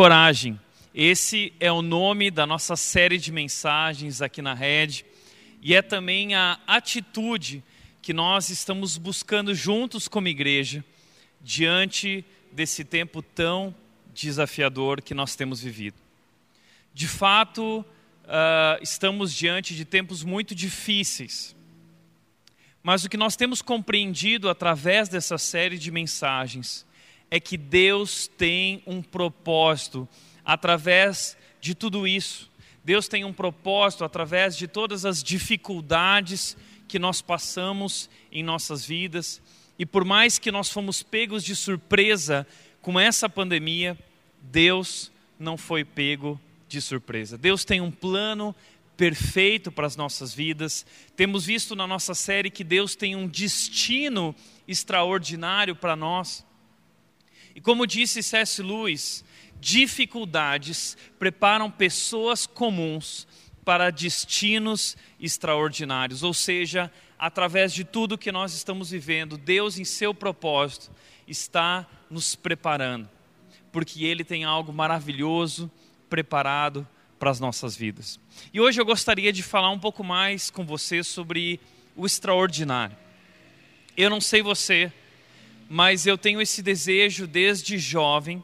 Coragem. Esse é o nome da nossa série de mensagens aqui na Rede e é também a atitude que nós estamos buscando juntos como igreja diante desse tempo tão desafiador que nós temos vivido. De fato, uh, estamos diante de tempos muito difíceis. Mas o que nós temos compreendido através dessa série de mensagens é que Deus tem um propósito através de tudo isso. Deus tem um propósito através de todas as dificuldades que nós passamos em nossas vidas. E por mais que nós fomos pegos de surpresa com essa pandemia, Deus não foi pego de surpresa. Deus tem um plano perfeito para as nossas vidas. Temos visto na nossa série que Deus tem um destino extraordinário para nós. E como disse C.S. Lewis, dificuldades preparam pessoas comuns para destinos extraordinários, ou seja, através de tudo que nós estamos vivendo, Deus, em seu propósito, está nos preparando, porque Ele tem algo maravilhoso preparado para as nossas vidas. E hoje eu gostaria de falar um pouco mais com você sobre o extraordinário. Eu não sei você, mas eu tenho esse desejo desde jovem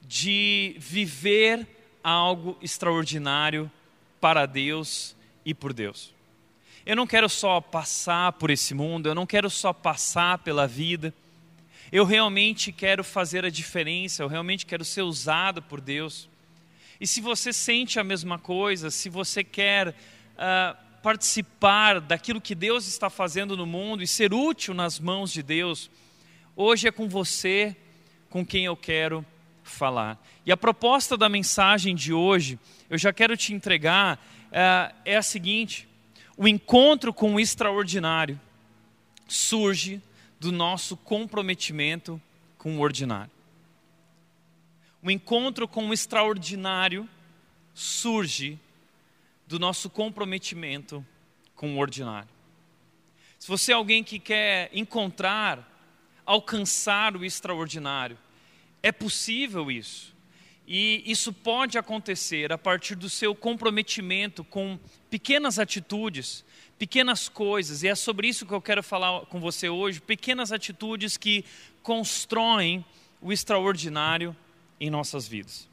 de viver algo extraordinário para Deus e por Deus. Eu não quero só passar por esse mundo, eu não quero só passar pela vida. Eu realmente quero fazer a diferença, eu realmente quero ser usado por Deus. E se você sente a mesma coisa, se você quer uh, participar daquilo que Deus está fazendo no mundo e ser útil nas mãos de Deus, Hoje é com você com quem eu quero falar. E a proposta da mensagem de hoje, eu já quero te entregar, é, é a seguinte: o encontro com o extraordinário surge do nosso comprometimento com o ordinário. O encontro com o extraordinário surge do nosso comprometimento com o ordinário. Se você é alguém que quer encontrar alcançar o extraordinário. É possível isso. E isso pode acontecer a partir do seu comprometimento com pequenas atitudes, pequenas coisas, e é sobre isso que eu quero falar com você hoje: pequenas atitudes que constroem o extraordinário em nossas vidas.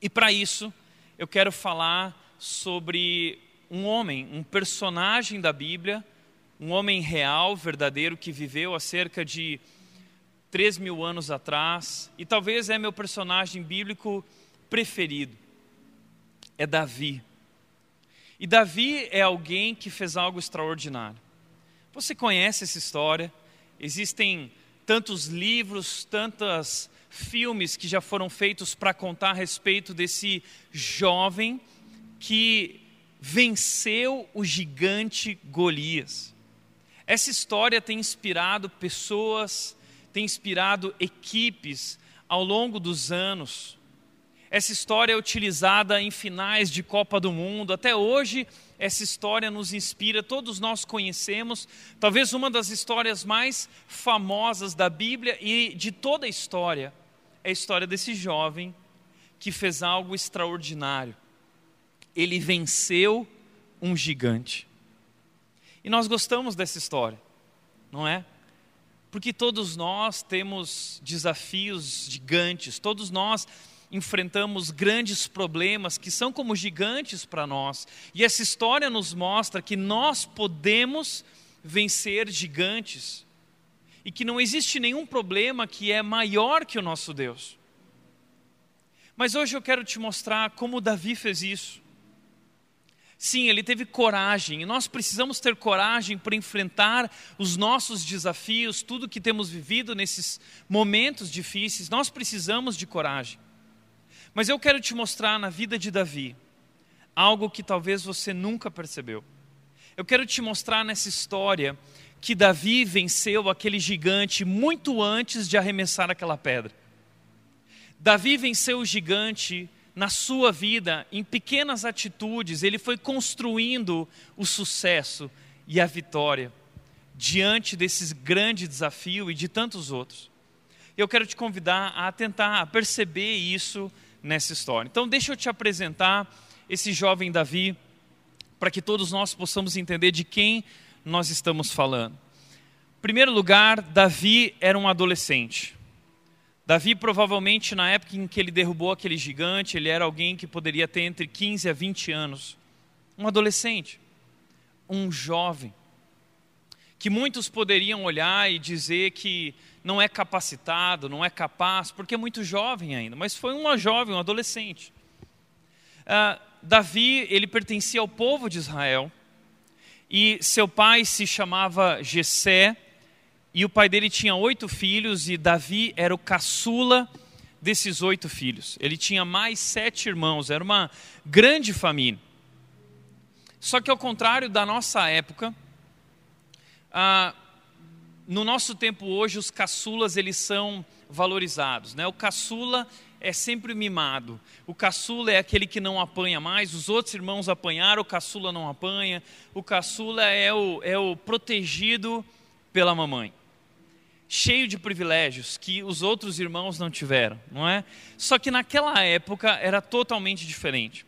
E para isso, eu quero falar sobre um homem, um personagem da Bíblia um homem real, verdadeiro, que viveu há cerca de 3 mil anos atrás, e talvez é meu personagem bíblico preferido, é Davi. E Davi é alguém que fez algo extraordinário. Você conhece essa história? Existem tantos livros, tantos filmes que já foram feitos para contar a respeito desse jovem que venceu o gigante Golias. Essa história tem inspirado pessoas, tem inspirado equipes ao longo dos anos. Essa história é utilizada em finais de Copa do Mundo. Até hoje, essa história nos inspira, todos nós conhecemos, talvez uma das histórias mais famosas da Bíblia e de toda a história, é a história desse jovem que fez algo extraordinário. Ele venceu um gigante. E nós gostamos dessa história, não é? Porque todos nós temos desafios gigantes, todos nós enfrentamos grandes problemas que são como gigantes para nós. E essa história nos mostra que nós podemos vencer gigantes e que não existe nenhum problema que é maior que o nosso Deus. Mas hoje eu quero te mostrar como Davi fez isso. Sim, ele teve coragem, e nós precisamos ter coragem para enfrentar os nossos desafios, tudo que temos vivido nesses momentos difíceis, nós precisamos de coragem. Mas eu quero te mostrar na vida de Davi algo que talvez você nunca percebeu. Eu quero te mostrar nessa história que Davi venceu aquele gigante muito antes de arremessar aquela pedra. Davi venceu o gigante na sua vida, em pequenas atitudes, ele foi construindo o sucesso e a vitória diante desses grande desafio e de tantos outros. Eu quero te convidar a tentar perceber isso nessa história. Então, deixa eu te apresentar esse jovem Davi, para que todos nós possamos entender de quem nós estamos falando. Em primeiro lugar, Davi era um adolescente. Davi, provavelmente, na época em que ele derrubou aquele gigante, ele era alguém que poderia ter entre 15 a 20 anos. Um adolescente, um jovem, que muitos poderiam olhar e dizer que não é capacitado, não é capaz, porque é muito jovem ainda, mas foi uma jovem, um adolescente. Uh, Davi, ele pertencia ao povo de Israel, e seu pai se chamava Jessé, e o pai dele tinha oito filhos, e Davi era o caçula desses oito filhos. Ele tinha mais sete irmãos, era uma grande família. Só que ao contrário da nossa época, ah, no nosso tempo hoje, os caçulas eles são valorizados. Né? O caçula é sempre mimado. O caçula é aquele que não apanha mais, os outros irmãos apanharam, o caçula não apanha. O caçula é o, é o protegido pela mamãe cheio de privilégios que os outros irmãos não tiveram, não é? Só que naquela época era totalmente diferente.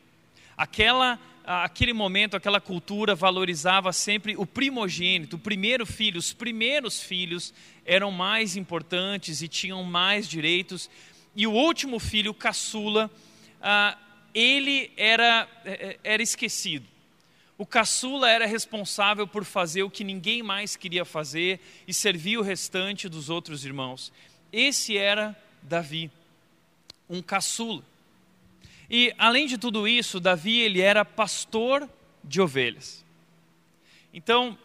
Aquela aquele momento, aquela cultura valorizava sempre o primogênito, o primeiro filho, os primeiros filhos eram mais importantes e tinham mais direitos. E o último filho, o caçula, ele era, é, é, era esquecido. O caçula era responsável por fazer o que ninguém mais queria fazer e servir o restante dos outros irmãos. Esse era Davi, um caçula. E além de tudo isso, Davi ele era pastor de ovelhas. Então,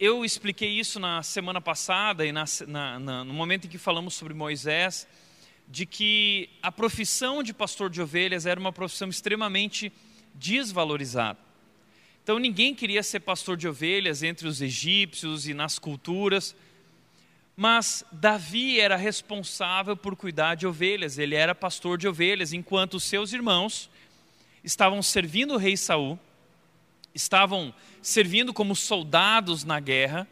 eu expliquei isso na semana passada e na, na, na, no momento em que falamos sobre Moisés, de que a profissão de pastor de ovelhas era uma profissão extremamente desvalorizada. Então ninguém queria ser pastor de ovelhas entre os egípcios e nas culturas. Mas Davi era responsável por cuidar de ovelhas, ele era pastor de ovelhas, enquanto seus irmãos estavam servindo o rei Saul, estavam servindo como soldados na guerra.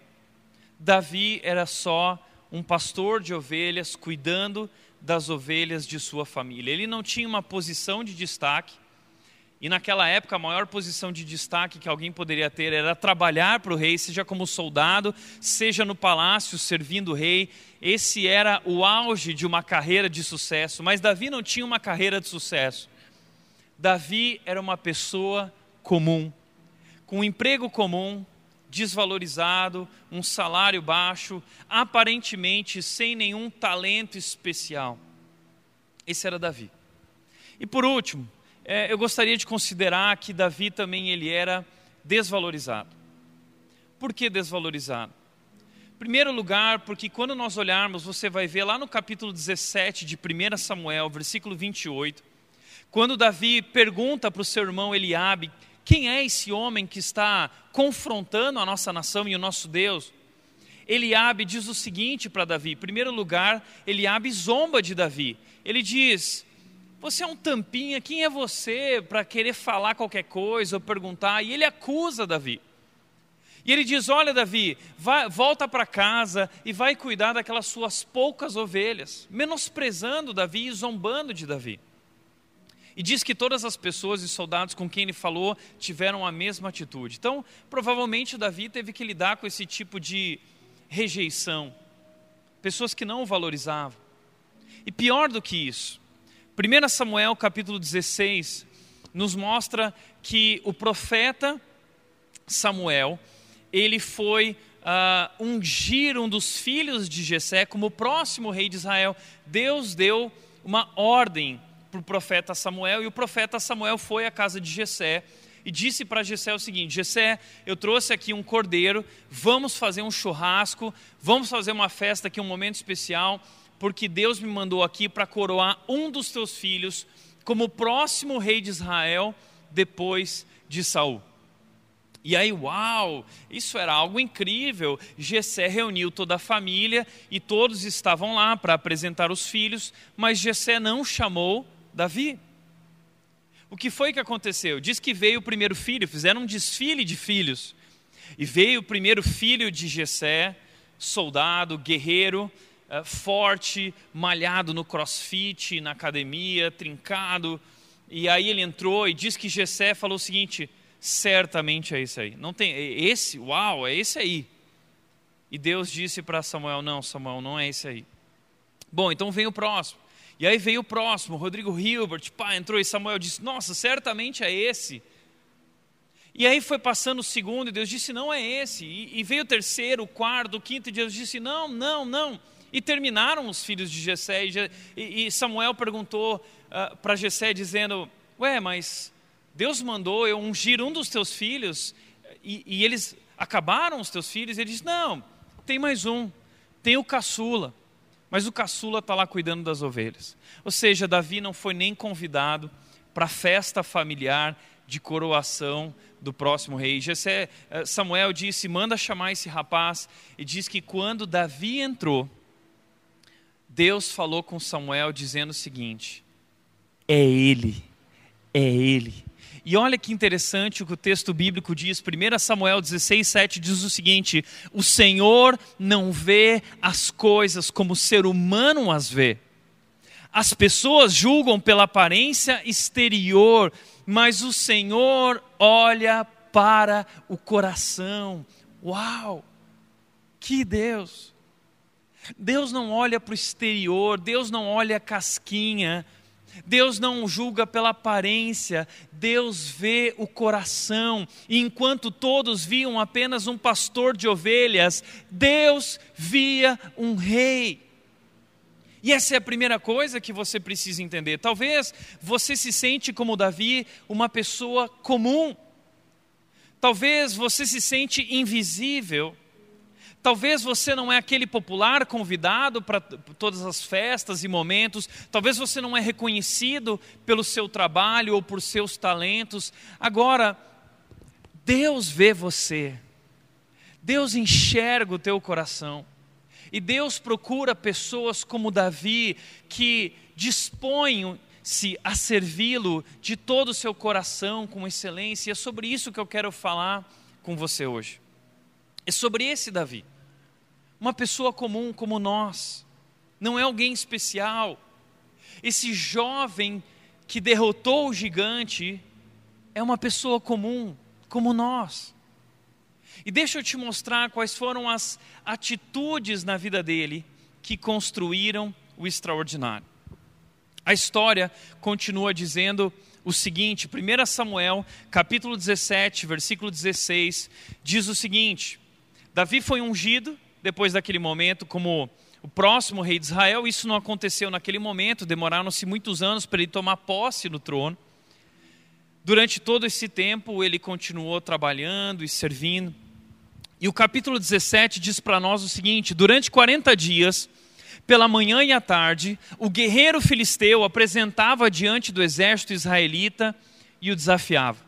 Davi era só um pastor de ovelhas, cuidando das ovelhas de sua família. Ele não tinha uma posição de destaque, e naquela época, a maior posição de destaque que alguém poderia ter era trabalhar para o rei, seja como soldado, seja no palácio servindo o rei. Esse era o auge de uma carreira de sucesso. Mas Davi não tinha uma carreira de sucesso. Davi era uma pessoa comum, com um emprego comum, desvalorizado, um salário baixo, aparentemente sem nenhum talento especial. Esse era Davi. E por último, é, eu gostaria de considerar que Davi também ele era desvalorizado. Por que desvalorizado? Primeiro lugar, porque quando nós olharmos, você vai ver lá no capítulo 17 de 1 Samuel, versículo 28, quando Davi pergunta para o seu irmão Eliabe, quem é esse homem que está confrontando a nossa nação e o nosso Deus? Eliabe diz o seguinte para Davi, primeiro lugar, Eliabe zomba de Davi. Ele diz: você é um tampinha, quem é você para querer falar qualquer coisa ou perguntar? E ele acusa Davi. E ele diz: Olha, Davi, vai, volta para casa e vai cuidar daquelas suas poucas ovelhas, menosprezando Davi e zombando de Davi. E diz que todas as pessoas e soldados com quem ele falou tiveram a mesma atitude. Então, provavelmente, Davi teve que lidar com esse tipo de rejeição, pessoas que não o valorizavam. E pior do que isso, 1 Samuel capítulo 16 nos mostra que o profeta Samuel, ele foi uh, ungir um dos filhos de Jessé como próximo rei de Israel. Deus deu uma ordem para o profeta Samuel e o profeta Samuel foi à casa de Jessé e disse para Jessé o seguinte: Jessé, eu trouxe aqui um cordeiro, vamos fazer um churrasco, vamos fazer uma festa aqui, um momento especial porque Deus me mandou aqui para coroar um dos teus filhos como próximo rei de Israel depois de Saul. E aí, uau, isso era algo incrível. Jessé reuniu toda a família e todos estavam lá para apresentar os filhos, mas Jessé não chamou Davi. O que foi que aconteceu? Diz que veio o primeiro filho, fizeram um desfile de filhos. E veio o primeiro filho de Jessé, soldado, guerreiro, uh, forte, malhado no crossfit, na academia, trincado. E aí ele entrou e diz que Jessé falou o seguinte: certamente é esse aí. Não tem é esse, uau, é esse aí. E Deus disse para Samuel: não, Samuel, não é esse aí. Bom, então vem o próximo. E aí veio o próximo, Rodrigo Hilbert, pá, entrou e Samuel disse: Nossa, certamente é esse. E aí foi passando o segundo, e Deus disse: Não é esse. E, e veio o terceiro, o quarto, o quinto, e Deus disse: Não, não, não. E terminaram os filhos de Jessé. E, e Samuel perguntou uh, para Jessé, dizendo: Ué, mas Deus mandou eu ungir um dos teus filhos, e, e eles acabaram os teus filhos? Ele disse: Não, tem mais um, tem o caçula. Mas o caçula está lá cuidando das ovelhas. Ou seja, Davi não foi nem convidado para a festa familiar de coroação do próximo rei. Jessé, eh, Samuel disse: manda chamar esse rapaz, e diz que quando Davi entrou, Deus falou com Samuel dizendo o seguinte: é ele, é ele. E olha que interessante o que o texto bíblico diz, 1 Samuel 16, 7 diz o seguinte: O Senhor não vê as coisas como o ser humano as vê. As pessoas julgam pela aparência exterior, mas o Senhor olha para o coração. Uau! Que Deus! Deus não olha para o exterior, Deus não olha a casquinha, Deus não julga pela aparência, Deus vê o coração. E enquanto todos viam apenas um pastor de ovelhas, Deus via um rei. E essa é a primeira coisa que você precisa entender. Talvez você se sente como Davi, uma pessoa comum. Talvez você se sente invisível. Talvez você não é aquele popular convidado para todas as festas e momentos, talvez você não é reconhecido pelo seu trabalho ou por seus talentos. Agora, Deus vê você, Deus enxerga o teu coração, e Deus procura pessoas como Davi que dispõem-se a servi-lo de todo o seu coração com excelência, e é sobre isso que eu quero falar com você hoje. É sobre esse Davi uma pessoa comum como nós, não é alguém especial. Esse jovem que derrotou o gigante é uma pessoa comum, como nós. E deixa eu te mostrar quais foram as atitudes na vida dele que construíram o extraordinário. A história continua dizendo o seguinte, 1 Samuel, capítulo 17, versículo 16, diz o seguinte: Davi foi ungido depois daquele momento como o próximo rei de Israel. Isso não aconteceu naquele momento, demoraram-se muitos anos para ele tomar posse no trono. Durante todo esse tempo, ele continuou trabalhando e servindo. E o capítulo 17 diz para nós o seguinte: durante 40 dias, pela manhã e à tarde, o guerreiro filisteu apresentava diante do exército israelita e o desafiava.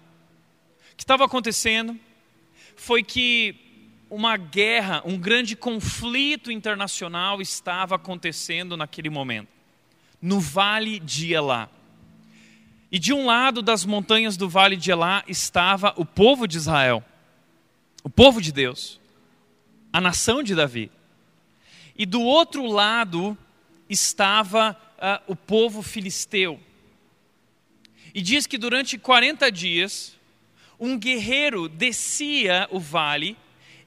O que estava acontecendo foi que uma guerra, um grande conflito internacional estava acontecendo naquele momento, no Vale de Elá. E de um lado das montanhas do Vale de Elá estava o povo de Israel, o povo de Deus, a nação de Davi. E do outro lado estava uh, o povo filisteu. E diz que durante 40 dias, um guerreiro descia o vale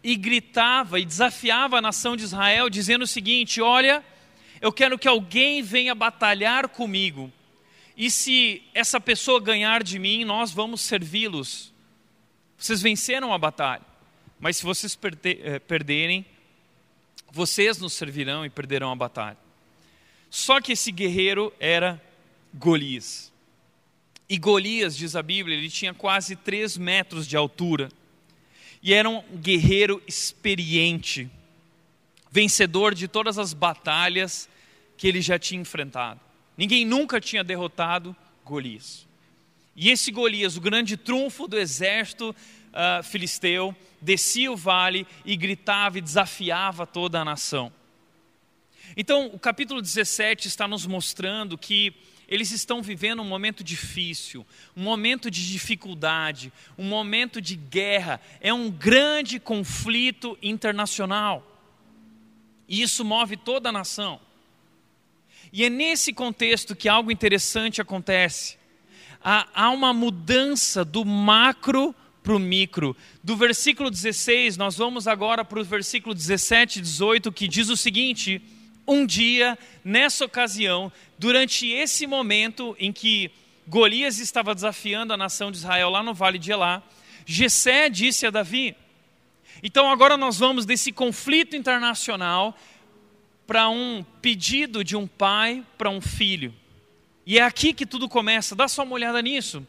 e gritava e desafiava a nação de Israel, dizendo o seguinte: Olha, eu quero que alguém venha batalhar comigo, e se essa pessoa ganhar de mim, nós vamos servi-los. Vocês venceram a batalha, mas se vocês eh, perderem, vocês nos servirão e perderão a batalha. Só que esse guerreiro era Golias. E Golias, diz a Bíblia, ele tinha quase três metros de altura e era um guerreiro experiente, vencedor de todas as batalhas que ele já tinha enfrentado. Ninguém nunca tinha derrotado Golias. E esse Golias, o grande trunfo do exército uh, filisteu, descia o vale e gritava e desafiava toda a nação. Então, o capítulo 17 está nos mostrando que eles estão vivendo um momento difícil, um momento de dificuldade, um momento de guerra, é um grande conflito internacional. E isso move toda a nação. E é nesse contexto que algo interessante acontece. Há, há uma mudança do macro para o micro. Do versículo 16, nós vamos agora para o versículo 17 e 18, que diz o seguinte: Um dia, nessa ocasião, durante esse momento em que Golias estava desafiando a nação de Israel lá no vale de Elá, Jessé disse a Davi. Então agora nós vamos desse conflito internacional para um pedido de um pai para um filho. E é aqui que tudo começa. Dá só uma olhada nisso.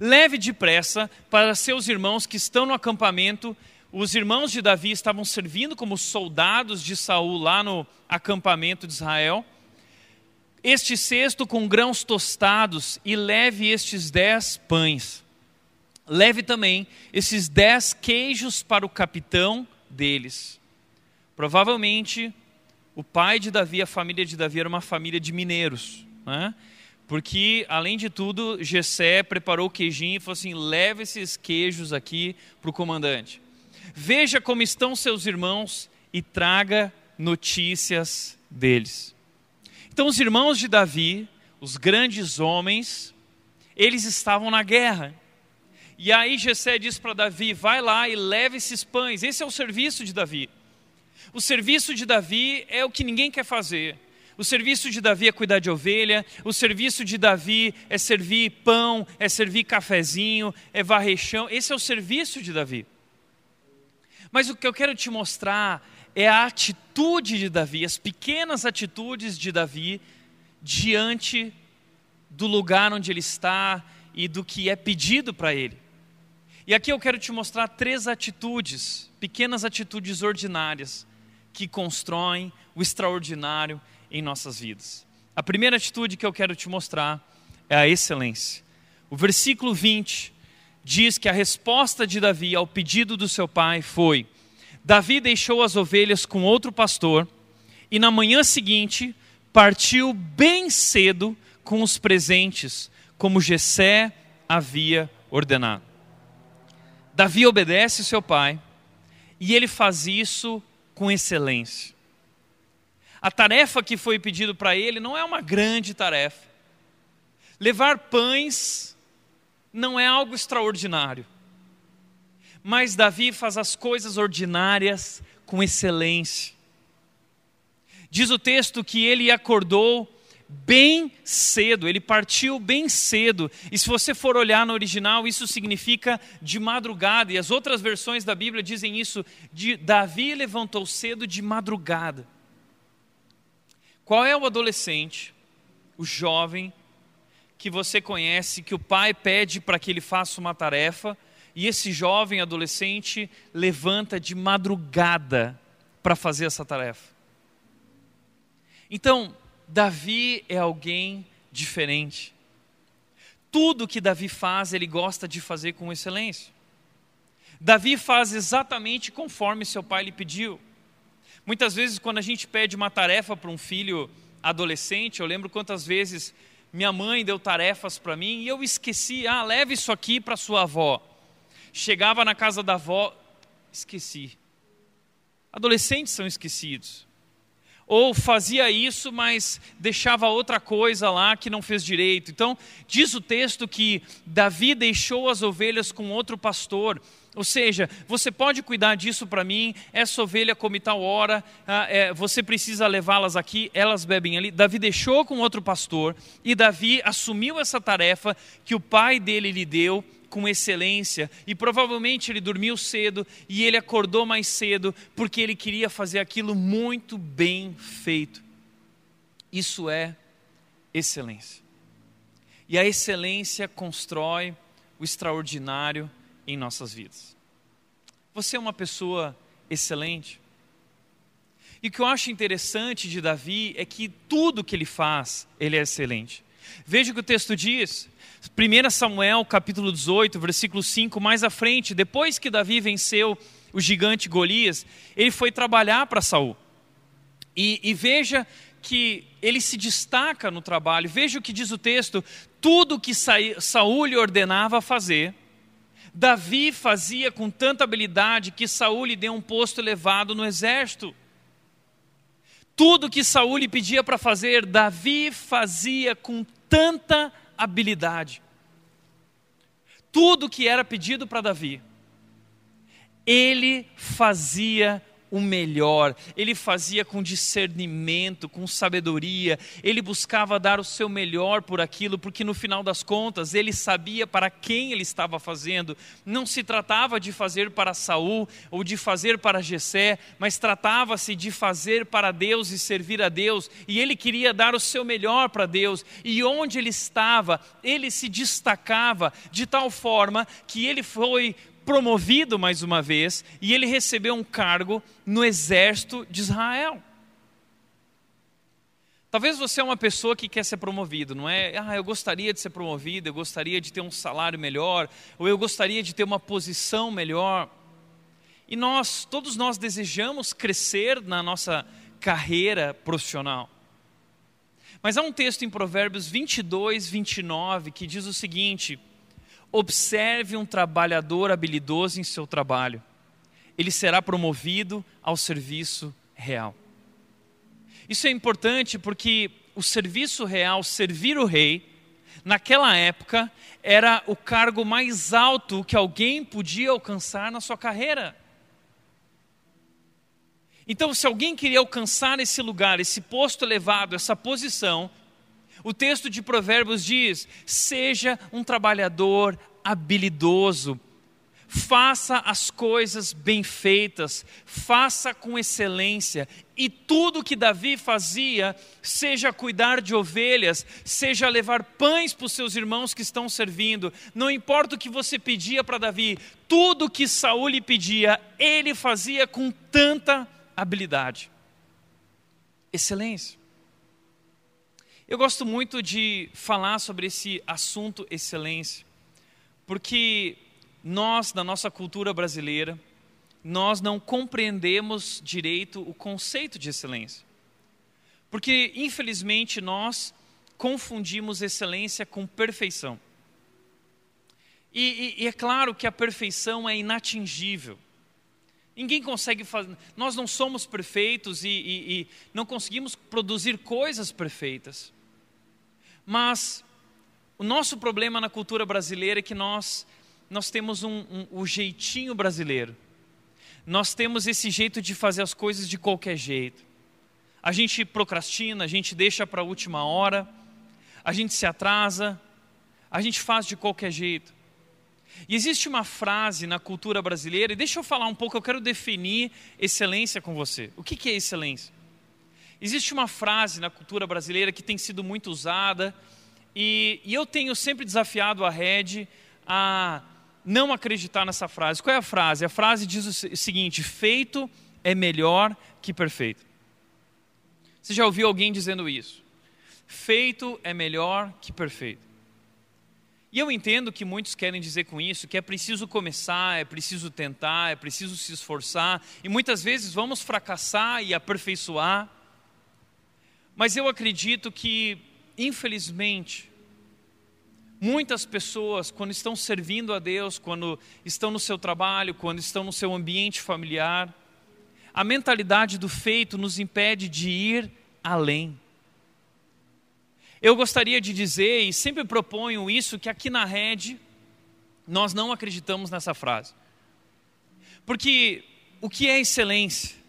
Leve depressa para seus irmãos que estão no acampamento. Os irmãos de Davi estavam servindo como soldados de Saul lá no acampamento de Israel. Este cesto com grãos tostados e leve estes dez pães. Leve também esses dez queijos para o capitão deles. Provavelmente o pai de Davi, a família de Davi era uma família de mineiros, né? Porque, além de tudo, Gessé preparou o queijinho e falou assim: leve esses queijos aqui para o comandante. Veja como estão seus irmãos e traga notícias deles. Então, os irmãos de Davi, os grandes homens, eles estavam na guerra. E aí Gessé diz para Davi: vai lá e leve esses pães. Esse é o serviço de Davi. O serviço de Davi é o que ninguém quer fazer. O serviço de Davi é cuidar de ovelha, o serviço de Davi é servir pão, é servir cafezinho, é varrer chão. Esse é o serviço de Davi. Mas o que eu quero te mostrar é a atitude de Davi, as pequenas atitudes de Davi diante do lugar onde ele está e do que é pedido para ele. E aqui eu quero te mostrar três atitudes, pequenas atitudes ordinárias, que constroem o extraordinário em nossas vidas. A primeira atitude que eu quero te mostrar é a excelência. O versículo 20 diz que a resposta de Davi ao pedido do seu pai foi: Davi deixou as ovelhas com outro pastor e na manhã seguinte partiu bem cedo com os presentes, como Jessé havia ordenado. Davi obedece seu pai e ele faz isso com excelência. A tarefa que foi pedido para ele não é uma grande tarefa. Levar pães não é algo extraordinário. Mas Davi faz as coisas ordinárias com excelência. Diz o texto que ele acordou bem cedo, ele partiu bem cedo. E se você for olhar no original, isso significa de madrugada. E as outras versões da Bíblia dizem isso: de Davi levantou cedo de madrugada. Qual é o adolescente, o jovem, que você conhece, que o pai pede para que ele faça uma tarefa, e esse jovem adolescente levanta de madrugada para fazer essa tarefa? Então, Davi é alguém diferente. Tudo que Davi faz, ele gosta de fazer com excelência. Davi faz exatamente conforme seu pai lhe pediu. Muitas vezes, quando a gente pede uma tarefa para um filho adolescente, eu lembro quantas vezes minha mãe deu tarefas para mim e eu esqueci, ah, leve isso aqui para sua avó. Chegava na casa da avó, esqueci. Adolescentes são esquecidos ou fazia isso, mas deixava outra coisa lá que não fez direito. Então, diz o texto que Davi deixou as ovelhas com outro pastor. Ou seja, você pode cuidar disso para mim, essa ovelha come tal hora, ah, é, você precisa levá-las aqui, elas bebem ali. Davi deixou com outro pastor e Davi assumiu essa tarefa que o pai dele lhe deu com excelência e provavelmente ele dormiu cedo e ele acordou mais cedo porque ele queria fazer aquilo muito bem feito. Isso é excelência. E a excelência constrói o extraordinário em nossas vidas. Você é uma pessoa excelente. E o que eu acho interessante de Davi é que tudo que ele faz, ele é excelente. Veja o que o texto diz. 1 Samuel capítulo 18, versículo 5, mais à frente, depois que Davi venceu o gigante Golias, ele foi trabalhar para Saul. E, e veja que ele se destaca no trabalho. Veja o que diz o texto: tudo que Saul lhe ordenava fazer, Davi fazia com tanta habilidade que Saul lhe deu um posto elevado no exército. Tudo que Saul lhe pedia para fazer, Davi fazia com tanta habilidade. Tudo que era pedido para Davi, ele fazia o melhor, ele fazia com discernimento, com sabedoria, ele buscava dar o seu melhor por aquilo, porque no final das contas ele sabia para quem ele estava fazendo. Não se tratava de fazer para Saul ou de fazer para Jessé, mas tratava-se de fazer para Deus e servir a Deus, e ele queria dar o seu melhor para Deus. E onde ele estava, ele se destacava de tal forma que ele foi promovido mais uma vez e ele recebeu um cargo no exército de Israel. Talvez você é uma pessoa que quer ser promovido, não é? Ah, eu gostaria de ser promovido, eu gostaria de ter um salário melhor, ou eu gostaria de ter uma posição melhor. E nós, todos nós desejamos crescer na nossa carreira profissional. Mas há um texto em Provérbios 22, 29 que diz o seguinte: Observe um trabalhador habilidoso em seu trabalho. Ele será promovido ao serviço real. Isso é importante porque o serviço real, servir o rei, naquela época, era o cargo mais alto que alguém podia alcançar na sua carreira. Então, se alguém queria alcançar esse lugar, esse posto elevado, essa posição, o texto de Provérbios diz: seja um trabalhador habilidoso, faça as coisas bem feitas, faça com excelência, e tudo que Davi fazia, seja cuidar de ovelhas, seja levar pães para os seus irmãos que estão servindo, não importa o que você pedia para Davi, tudo que Saul lhe pedia, ele fazia com tanta habilidade. Excelência. Eu gosto muito de falar sobre esse assunto excelência, porque nós, na nossa cultura brasileira, nós não compreendemos direito o conceito de excelência. Porque, infelizmente, nós confundimos excelência com perfeição. E, e, e, é claro que a perfeição é inatingível. Ninguém consegue fazer. Nós não somos perfeitos e, e não conseguimos produzir coisas perfeitas. Mas o nosso problema na cultura brasileira é que nós, nós temos um, um, o jeitinho brasileiro. Nós temos esse jeito de fazer as coisas de qualquer jeito. A gente procrastina, a gente deixa para a última hora, a gente se atrasa, a gente faz de qualquer jeito. E existe uma frase na cultura brasileira, e deixa eu falar um pouco, eu quero definir excelência com você. O que, que é excelência? Existe uma frase na cultura brasileira que tem sido muito usada, e, e eu tenho sempre desafiado a Red a não acreditar nessa frase. Qual é a frase? A frase diz o seguinte: feito é melhor que perfeito. Você já ouviu alguém dizendo isso? Feito é melhor que perfeito. E eu entendo que muitos querem dizer com isso que é preciso começar, é preciso tentar, é preciso se esforçar, e muitas vezes vamos fracassar e aperfeiçoar. Mas eu acredito que, infelizmente, muitas pessoas, quando estão servindo a Deus, quando estão no seu trabalho, quando estão no seu ambiente familiar, a mentalidade do feito nos impede de ir além. Eu gostaria de dizer, e sempre proponho isso, que aqui na rede nós não acreditamos nessa frase. Porque o que é excelência?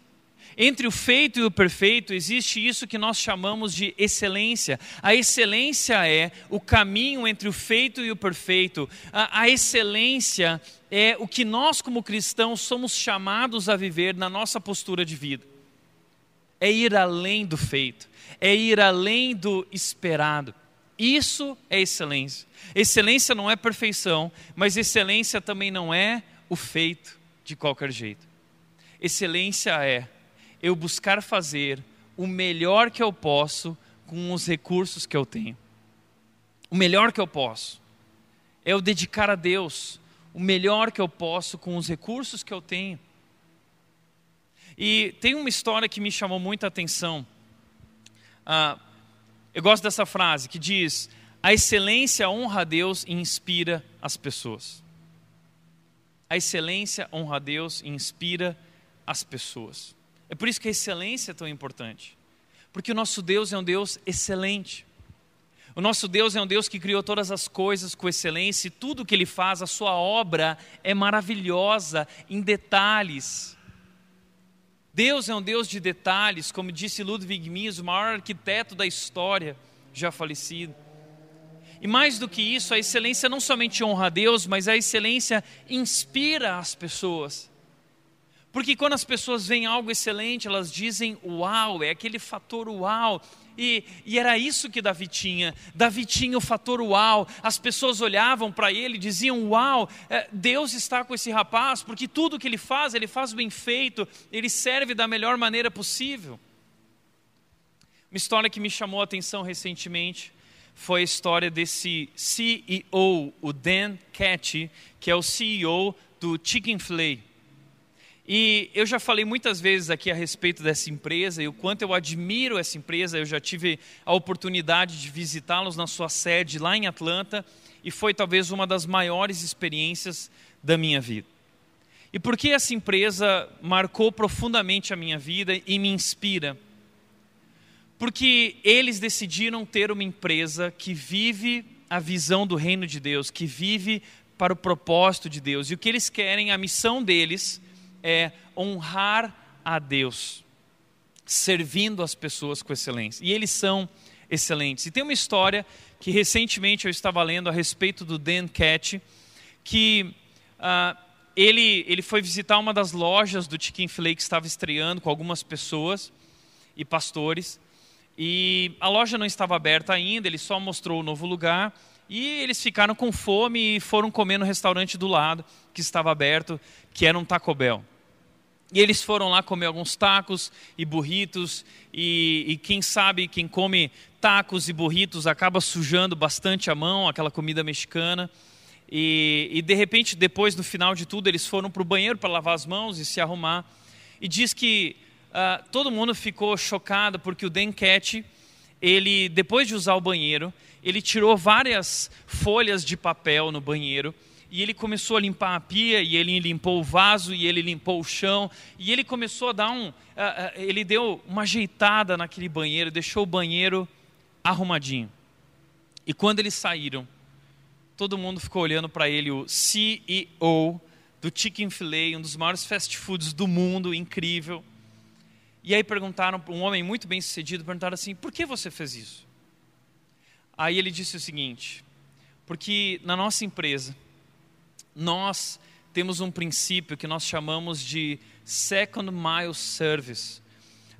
Entre o feito e o perfeito existe isso que nós chamamos de excelência. A excelência é o caminho entre o feito e o perfeito. A, a, excelência é o que nós, como cristãos, somos chamados a viver na nossa postura de vida. É ir além do feito, é ir além do esperado. Isso é excelência. Excelência não é perfeição, mas excelência também não é o feito de qualquer jeito. Excelência é eu buscar fazer o melhor que eu posso com os recursos que eu tenho. O melhor que eu posso. É eu dedicar a Deus o melhor que eu posso com os recursos que eu tenho. E tem uma história que me chamou muita atenção. Ah, eu gosto dessa frase que diz: A excelência honra a Deus e inspira as pessoas. A excelência honra a Deus e inspira as pessoas. É por isso que a excelência é tão importante. Porque o nosso Deus é um Deus excelente. O nosso Deus é um Deus que criou todas as coisas com excelência e tudo que ele faz, a sua obra é maravilhosa em detalhes. Deus é um Deus de detalhes, como disse Ludwig Mies, o maior arquiteto da história, já falecido. E mais do que isso, a excelência não somente honra a Deus, mas a excelência inspira as pessoas. Porque quando as pessoas veem algo excelente, elas dizem uau, é aquele fator uau. E, e era isso que Davi tinha. Davi tinha o fator uau. As pessoas olhavam para ele e diziam: Uau, é, Deus está com esse rapaz, porque tudo que ele faz, ele faz bem feito, ele serve da melhor maneira possível. Uma história que me chamou a atenção recentemente foi a história desse CEO, o Dan Cathy, que é o CEO do Chicken Flay. E eu já falei muitas vezes aqui a respeito dessa empresa e o quanto eu admiro essa empresa. Eu já tive a oportunidade de visitá-los na sua sede lá em Atlanta e foi talvez uma das maiores experiências da minha vida. E por que essa empresa marcou profundamente a minha vida e me inspira? Porque eles decidiram ter uma empresa que vive a visão do reino de Deus, que vive para o propósito de Deus. E o que eles querem, a missão deles, é honrar a Deus, servindo as pessoas com excelência. E eles são excelentes. E tem uma história que recentemente eu estava lendo a respeito do Dan Cat, que uh, ele, ele foi visitar uma das lojas do Chicken Filet que estava estreando com algumas pessoas e pastores. E a loja não estava aberta ainda, ele só mostrou o novo lugar. E eles ficaram com fome e foram comer no restaurante do lado, que estava aberto, que era um Taco Bell. E eles foram lá comer alguns tacos e burritos, e, e, quem sabe quem come tacos e burritos acaba sujando bastante a mão, aquela comida mexicana. E, e de repente, depois, no final de tudo, eles foram para o banheiro para lavar as mãos e se arrumar. E diz que uh, todo mundo ficou chocado porque o Cat, ele, depois de usar o banheiro, ele tirou várias folhas de papel no banheiro e ele começou a limpar a pia, e ele limpou o vaso, e ele limpou o chão, e ele começou a dar um. Uh, uh, ele deu uma ajeitada naquele banheiro, deixou o banheiro arrumadinho. E quando eles saíram, todo mundo ficou olhando para ele, o CEO do Chicken Filet, um dos maiores fast foods do mundo, incrível. E aí perguntaram para um homem muito bem sucedido, perguntaram assim: por que você fez isso? Aí ele disse o seguinte: porque na nossa empresa nós temos um princípio que nós chamamos de second mile service.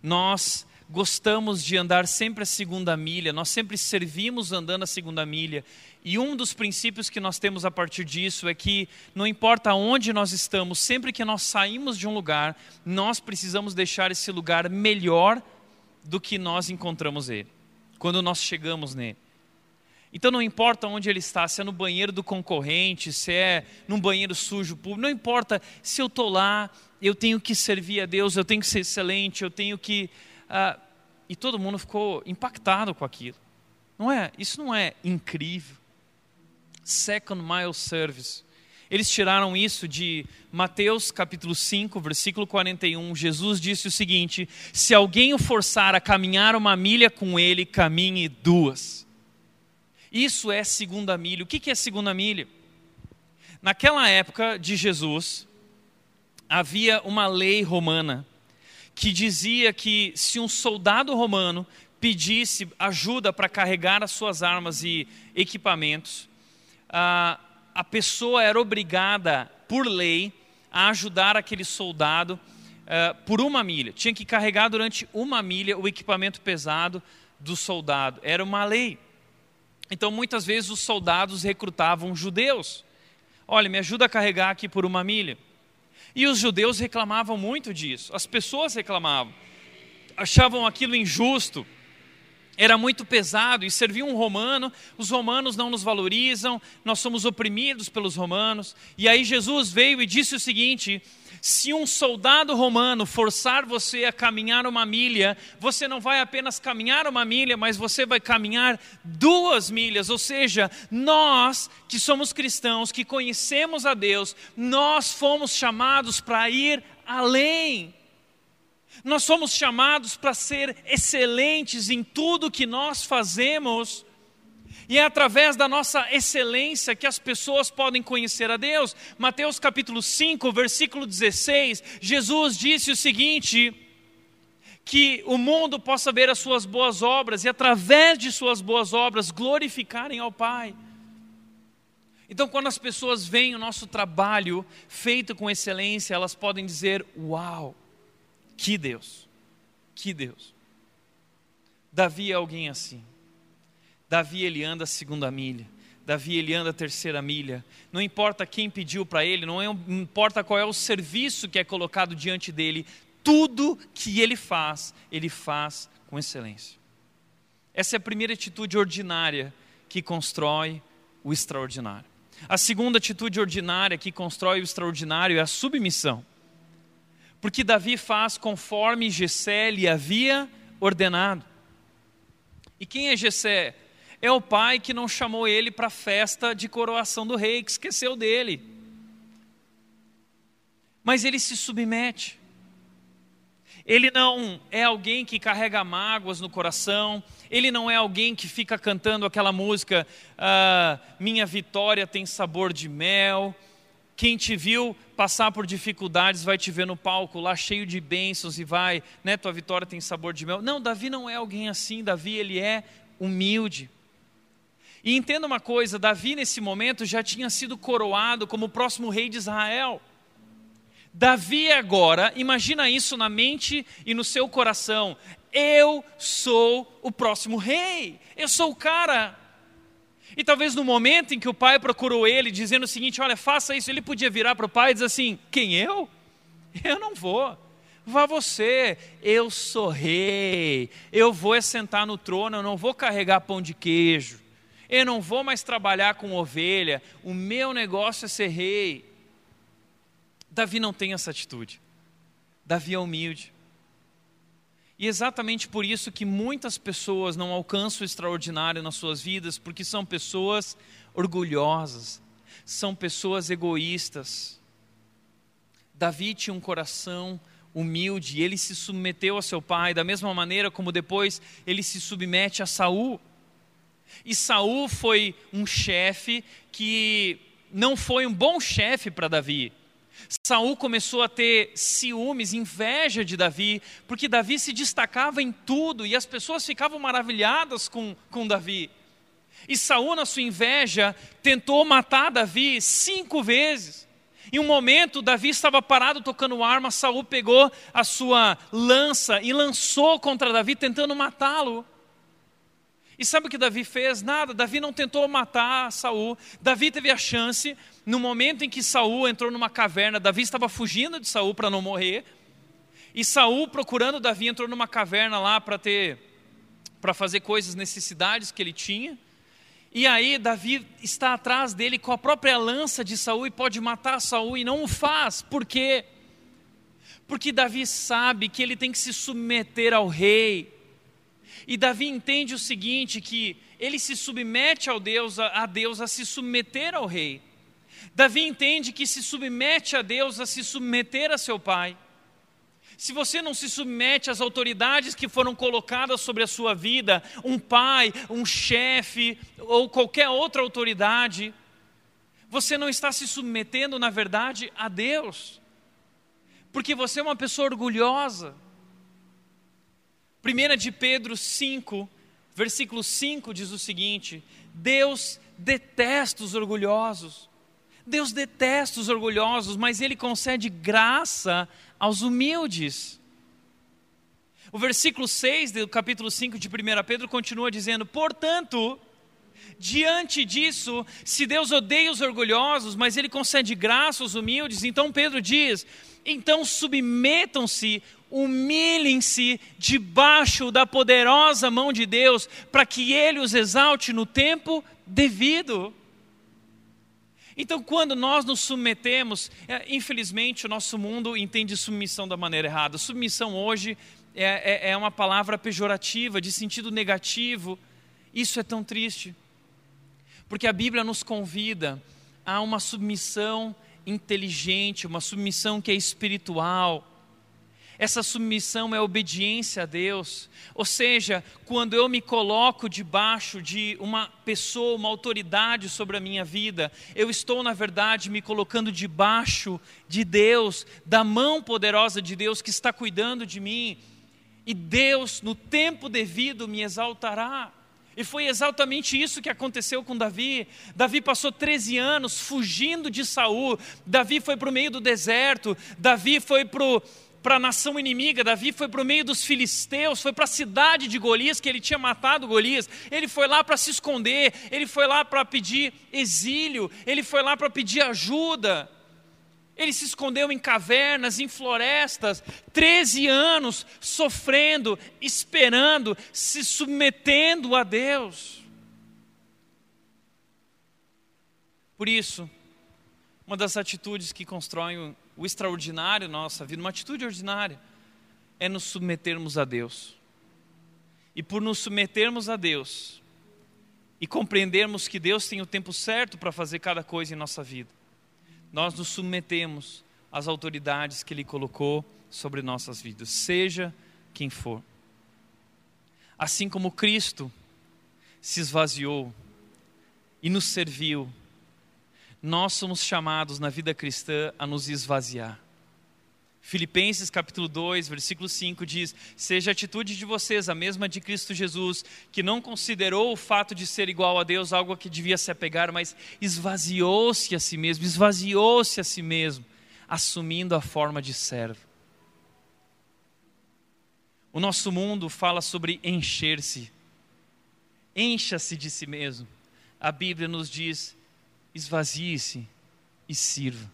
Nós gostamos de andar sempre a segunda milha, nós sempre servimos andando a segunda milha. E um dos princípios que nós temos a partir disso é que não importa onde nós estamos, sempre que nós saímos de um lugar, nós precisamos deixar esse lugar melhor do que nós encontramos ele, quando nós chegamos nele. Então não importa onde ele está, se é no banheiro do concorrente, se é num banheiro sujo público, não importa se eu estou lá, eu tenho que servir a Deus, eu tenho que ser excelente, eu tenho que. Uh, e todo mundo ficou impactado com aquilo. Não é? Isso não é incrível. Second mile service. Eles tiraram isso de Mateus capítulo 5, versículo 41. Jesus disse o seguinte: Se alguém o forçar a caminhar uma milha com ele, caminhe duas. Isso é segunda milha. O que é segunda milha? Naquela época de Jesus, havia uma lei romana que dizia que se um soldado romano pedisse ajuda para carregar as suas armas e equipamentos, a, pessoa era obrigada, por lei, a ajudar aquele soldado uh, por uma milha. Tinha que carregar durante uma milha o equipamento pesado do soldado. Era uma lei. Então, muitas vezes, os soldados recrutavam judeus. Olha, me ajuda a carregar aqui por uma milha. E os judeus reclamavam muito disso, as pessoas reclamavam, achavam aquilo injusto, era muito pesado e servia um romano, os romanos não nos valorizam, nós somos oprimidos pelos romanos. E aí Jesus veio e disse o seguinte: se um soldado romano forçar você a caminhar uma milha, você não vai apenas caminhar uma milha, mas você vai caminhar duas milhas. Ou seja, nós que somos cristãos, que conhecemos a Deus, nós fomos chamados para ir além. Nós somos chamados para ser excelentes em tudo que nós fazemos. E é através da nossa excelência que as pessoas podem conhecer a Deus. Mateus capítulo 5, versículo 16, Jesus disse o seguinte: que o mundo possa ver as suas boas obras e através de suas boas obras glorificarem ao Pai. Então, quando as pessoas veem o nosso trabalho feito com excelência, elas podem dizer: Uau, que Deus, que Deus. Davi é alguém assim. Davi ele anda a segunda milha. Davi ele anda a terceira milha. Não importa quem pediu para ele, não importa qual é o serviço que é colocado diante dele, tudo que ele faz, ele faz com excelência. Essa é a primeira atitude ordinária que constrói o extraordinário. A segunda atitude ordinária que constrói o extraordinário é a submissão. Porque Davi faz conforme Gessé lhe havia ordenado. E quem é Gessé? É o pai que não chamou ele para a festa de coroação do rei, que esqueceu dele. Mas ele se submete. Ele não é alguém que carrega mágoas no coração, ele não é alguém que fica cantando aquela música, ah, Minha vitória tem sabor de mel. Quem te viu passar por dificuldades vai te ver no palco lá cheio de bênçãos e vai, né? Tua vitória tem sabor de mel. Não, Davi não é alguém assim. Davi ele é humilde. E entenda uma coisa: Davi nesse momento já tinha sido coroado como o próximo rei de Israel. Davi agora, imagina isso na mente e no seu coração. Eu sou o próximo rei. Eu sou o cara. E talvez no momento em que o pai procurou ele, dizendo o seguinte: Olha, faça isso, ele podia virar para o pai e dizer assim: Quem eu? Eu não vou. Vá você, eu sou rei. Eu vou é sentar no trono, eu não vou carregar pão de queijo. Eu não vou mais trabalhar com ovelha. O meu negócio é ser rei. Davi não tem essa atitude. Davi é humilde. E exatamente por isso que muitas pessoas não alcançam o extraordinário nas suas vidas, porque são pessoas orgulhosas, são pessoas egoístas. Davi tinha um coração humilde, ele se submeteu a seu pai, da mesma maneira como depois ele se submete a Saul. E Saul foi um chefe que não foi um bom chefe para Davi. Saul começou a ter ciúmes, inveja de Davi, porque Davi se destacava em tudo e as pessoas ficavam maravilhadas com, com Davi. E Saul, na sua inveja, tentou matar Davi cinco vezes. Em um momento, Davi estava parado tocando arma, Saul pegou a sua lança e lançou contra Davi, tentando matá-lo. E sabe o que Davi fez? Nada. Davi não tentou matar Saul. Davi teve a chance, no momento em que Saul entrou numa caverna, Davi estava fugindo de Saul para não morrer. E Saul, procurando Davi, entrou numa caverna lá para ter para fazer coisas, necessidades que ele tinha. E aí Davi está atrás dele com a própria lança de Saul e pode matar Saul e não o faz. Por quê? Porque Davi sabe que ele tem que se submeter ao rei. E Davi entende o seguinte: que ele se submete ao Deus, a Deus a se submeter ao rei. Davi entende que se submete a Deus a se submeter a seu pai. Se você não se submete às autoridades que foram colocadas sobre a sua vida, um pai, um chefe ou qualquer outra autoridade, você não está se submetendo, na verdade, a Deus. Porque você é uma pessoa orgulhosa. 1 de Pedro 5, versículo 5 diz o seguinte: Deus detesta os orgulhosos. Deus detesta os orgulhosos, mas Ele concede graça aos humildes. O versículo 6 do capítulo 5 de 1 Pedro continua dizendo: Portanto, diante disso, se Deus odeia os orgulhosos, mas Ele concede graça aos humildes, então Pedro diz: então submetam-se humilhem-se debaixo da poderosa mão de Deus, para que Ele os exalte no tempo devido. Então, quando nós nos submetemos, é, infelizmente o nosso mundo entende submissão da maneira errada. Submissão hoje é, é, é uma palavra pejorativa, de sentido negativo. Isso é tão triste, porque a Bíblia nos convida a uma submissão inteligente, uma submissão que é espiritual Essa submissão é obediência a Deus. Ou seja, quando eu me coloco debaixo de uma pessoa, uma autoridade sobre a minha vida, eu estou, na verdade, me colocando debaixo de Deus, da mão poderosa de Deus que está cuidando de mim. E Deus, no tempo devido, me exaltará. E foi exatamente isso que aconteceu com Davi. Davi passou 13 anos fugindo de Saul. Davi foi para o meio do deserto. Davi foi para a nação inimiga. Davi foi para o meio dos filisteus. Foi para a cidade de Golias, que ele tinha matado Golias. Ele foi lá para se esconder. Ele foi lá para pedir exílio. Ele foi lá para pedir ajuda. Ele se escondeu em cavernas, em florestas, 13 anos sofrendo, esperando, se submetendo a Deus. Por isso, uma das atitudes que constroem o extraordinário na nossa vida, uma atitude ordinária, é nos submetermos a Deus. E por nos submetermos a Deus e compreendermos que Deus tem o tempo certo para fazer cada coisa em nossa vida, nós nos submetemos às autoridades que Ele colocou sobre nossas vidas, seja quem for. Assim como Cristo se esvaziou e nos serviu, nós somos chamados na vida cristã a nos esvaziar. Filipenses capítulo 2, versículo 5 diz: Seja a atitude de vocês a mesma de Cristo Jesus, que não considerou o fato de ser igual a Deus algo a que devia se apegar, mas esvaziou-se a si mesmo, esvaziou-se a si mesmo, assumindo a forma de servo. O nosso mundo fala sobre encher-se. Encha-se de si mesmo. A Bíblia nos diz: esvazie-se e sirva.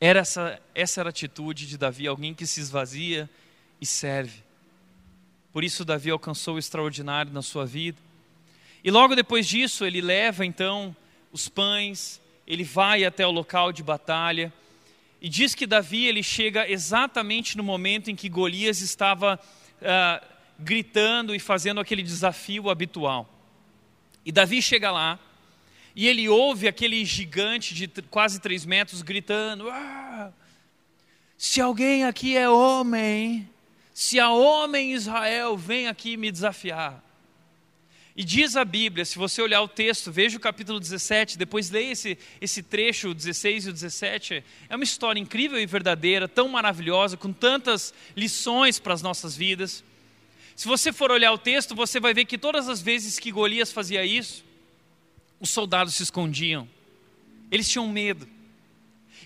Era essa, essa era a atitude de Davi, alguém que se esvazia e serve. Por isso, Davi alcançou o extraordinário na sua vida. E logo depois disso, ele leva então os pães, ele vai até o local de batalha. E diz que Davi ele chega exatamente no momento em que Golias estava ah, gritando e fazendo aquele desafio habitual. E Davi chega lá, e ele ouve aquele gigante de quase três metros gritando: ah, Se alguém aqui é homem, se há homem em Israel, vem aqui me desafiar. E diz a Bíblia, se você olhar o texto, veja o capítulo 17, depois leia esse, esse trecho, o 16 e o 17. É uma história incrível e verdadeira, tão maravilhosa, com tantas lições para as nossas vidas. Se você for olhar o texto, você vai ver que todas as vezes que Golias fazia isso, os soldados se escondiam, eles tinham medo.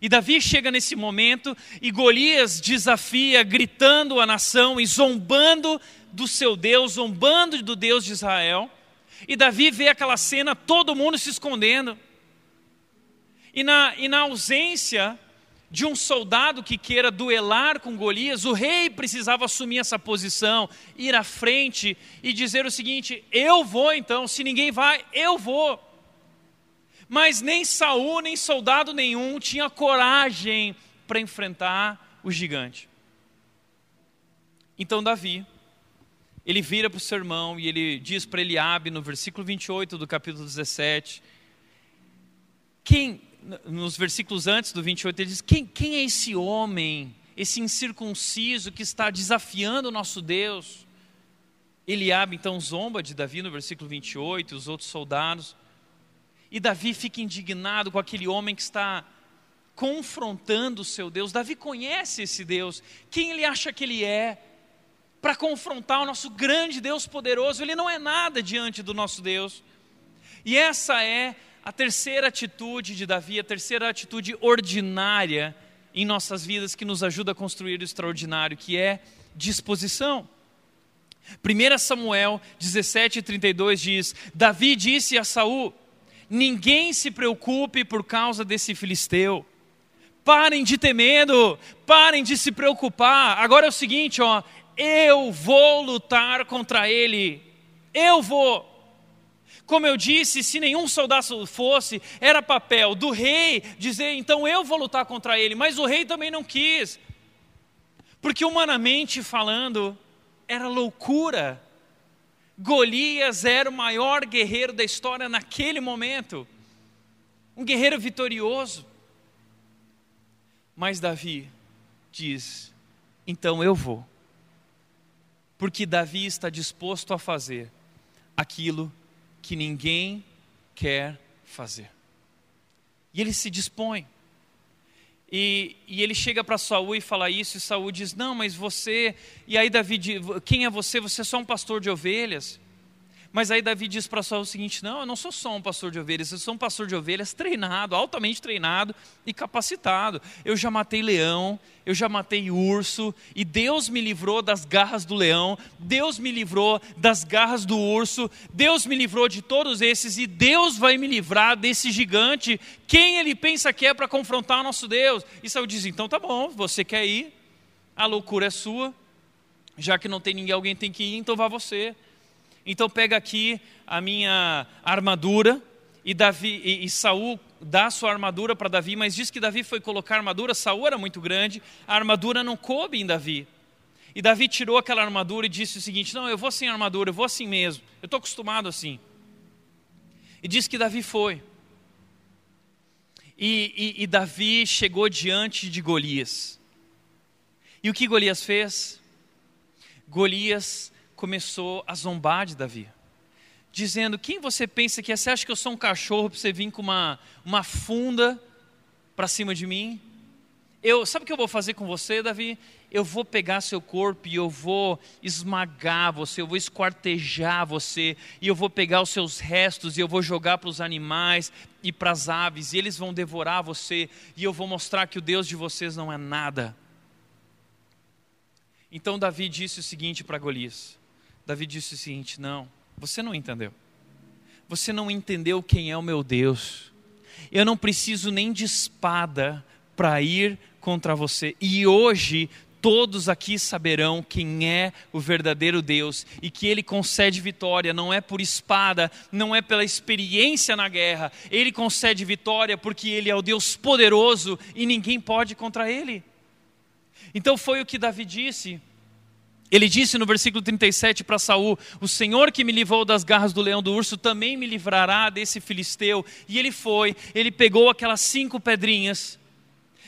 E Davi chega nesse momento e Golias desafia, gritando a nação e zombando do seu Deus, zombando do Deus de Israel. E Davi vê aquela cena, todo mundo se escondendo. E na, e na ausência de um soldado que queira duelar com Golias, o rei precisava assumir essa posição, ir à frente e dizer o seguinte: eu vou então, se ninguém vai, eu vou. Mas nem Saul, nem soldado nenhum tinha coragem para enfrentar o gigante. Então Davi, ele vira para o seu irmão e ele diz para Eliabe no versículo 28 do capítulo 17, quem, nos versículos antes do 28, ele diz, quem, quem é esse homem, esse incircunciso que está desafiando o nosso Deus? Eliabe então zomba de Davi no versículo 28, os outros soldados, e Davi fica indignado com aquele homem que está confrontando o seu Deus. Davi conhece esse Deus, quem ele acha que ele é, para confrontar o nosso grande Deus poderoso. Ele não é nada diante do nosso Deus. E essa é a terceira atitude de Davi, a terceira atitude ordinária em nossas vidas que nos ajuda a construir o extraordinário, que é disposição. 1 Samuel 17, 32 diz: Davi disse a Saul: Ninguém se preocupe por causa desse filisteu. Parem de ter medo, parem de se preocupar. Agora é o seguinte, ó, eu vou lutar contra ele. Eu vou. Como eu disse, se nenhum soldado fosse, era papel do rei dizer, então eu vou lutar contra ele. Mas o rei também não quis. Porque humanamente falando, era loucura Golias era o maior guerreiro da história naquele momento, um guerreiro vitorioso. Mas Davi diz: então eu vou. Porque Davi está disposto a fazer aquilo que ninguém quer fazer. E ele se dispõe. E, e, ele chega para Saul e fala isso, e Saul diz: Não, mas você. E aí Davi diz: Quem é você? Você é só um pastor de ovelhas. Mas aí Davi diz para Saul o seguinte: Não, eu não sou só um pastor de ovelhas, eu sou um pastor de ovelhas treinado, altamente treinado e capacitado. Eu já matei leão, eu já matei urso, e Deus me livrou das garras do leão, Deus me livrou das garras do urso, Deus me livrou de todos esses, e Deus vai me livrar desse gigante. Quem ele pensa que é para confrontar o nosso Deus? E Saul diz: Então tá bom, você quer ir, a loucura é sua, já que não tem ninguém, alguém tem que ir, então vá você. Então pega aqui a minha armadura e Davi e, e Saul dá sua armadura para Davi, mas diz que Davi foi colocar a armadura, Saul era muito grande, a armadura não coube em Davi. E Davi tirou aquela armadura e disse o seguinte: Não, eu vou sem armadura, eu vou assim mesmo, eu estou acostumado assim. E diz que Davi foi. E, e, e Davi chegou diante de Golias. E o que Golias fez? Golias começou a zombar de Davi, dizendo: Quem você pensa que é? Você acha que eu sou um cachorro para você vir com uma, uma funda para cima de mim? Eu, sabe o que eu vou fazer com você, Davi? Eu vou pegar seu corpo e eu vou esmagar você, eu vou esquartejar você, e eu vou pegar os seus restos e eu vou jogar para os animais e para as aves, e eles vão devorar você, e eu vou mostrar que o Deus de vocês não é nada. Então Davi disse o seguinte para Golias: Davi disse o seguinte: Não, você não entendeu. Você não entendeu quem é o meu Deus. Eu não preciso nem de espada para ir contra você. E hoje todos aqui saberão quem é o verdadeiro Deus e que Ele concede vitória, não é por espada, não é pela experiência na guerra, Ele concede vitória porque Ele é o Deus poderoso e ninguém pode contra Ele. Então foi o que Davi disse ele disse no versículo 37 para Saul: O Senhor que me livrou das garras do leão do urso também me livrará desse filisteu. E ele foi, ele pegou aquelas cinco pedrinhas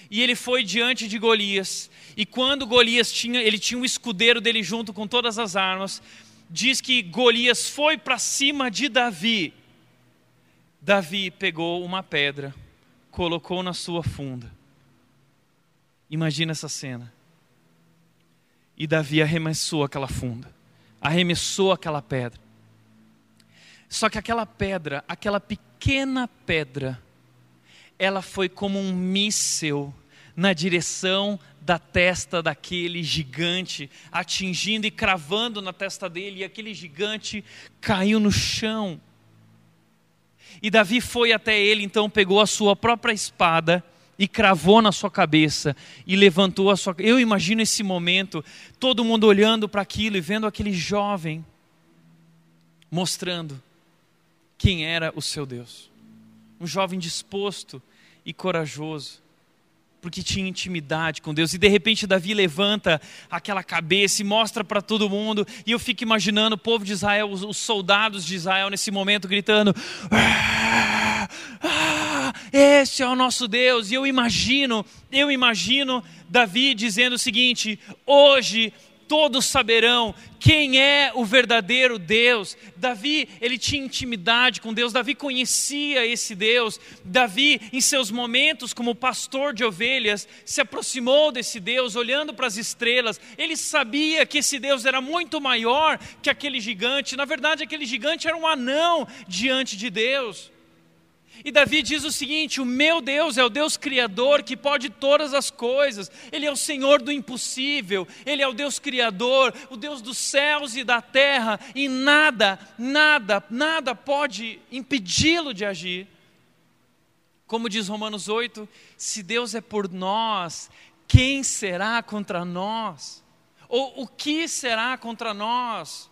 e ele foi diante de Golias. E quando Golias tinha, ele tinha um escudeiro dele junto com todas as armas, diz que Golias foi para cima de Davi. Davi pegou uma pedra, colocou na sua funda. Imagina essa cena. E Davi arremessou aquela funda, arremessou aquela pedra. Só que aquela pedra, aquela pequena pedra, ela foi como um míssel na direção da testa daquele gigante, atingindo e cravando na testa dele, e aquele gigante caiu no chão. E Davi foi até ele, então pegou a sua própria espada e cravou na sua cabeça e levantou a sua. Eu imagino esse momento, todo mundo olhando para aquilo e vendo aquele jovem mostrando quem era o seu Deus. Um jovem disposto e corajoso, porque tinha intimidade com Deus. E de repente Davi levanta aquela cabeça e mostra para todo mundo. E eu fico imaginando o povo de Israel, os, soldados de Israel nesse momento gritando: ah, ah, esse é o nosso Deus. E eu imagino, eu imagino Davi dizendo o seguinte: hoje todos saberão quem é o verdadeiro Deus. Davi, ele tinha intimidade com Deus, Davi conhecia esse Deus. Davi, em seus momentos como pastor de ovelhas, se aproximou desse Deus, olhando para as estrelas. Ele sabia que esse Deus era muito maior que aquele gigante. Na verdade, aquele gigante era um anão diante de Deus. E Davi diz o seguinte: O meu Deus é o Deus criador que pode todas as coisas, Ele é o Senhor do impossível, Ele é o Deus criador, o Deus dos céus e da terra, e nada, nada, nada pode impedi-lo de agir. Como diz Romanos 8: se Deus é por nós, quem será contra nós? Ou o que será contra nós?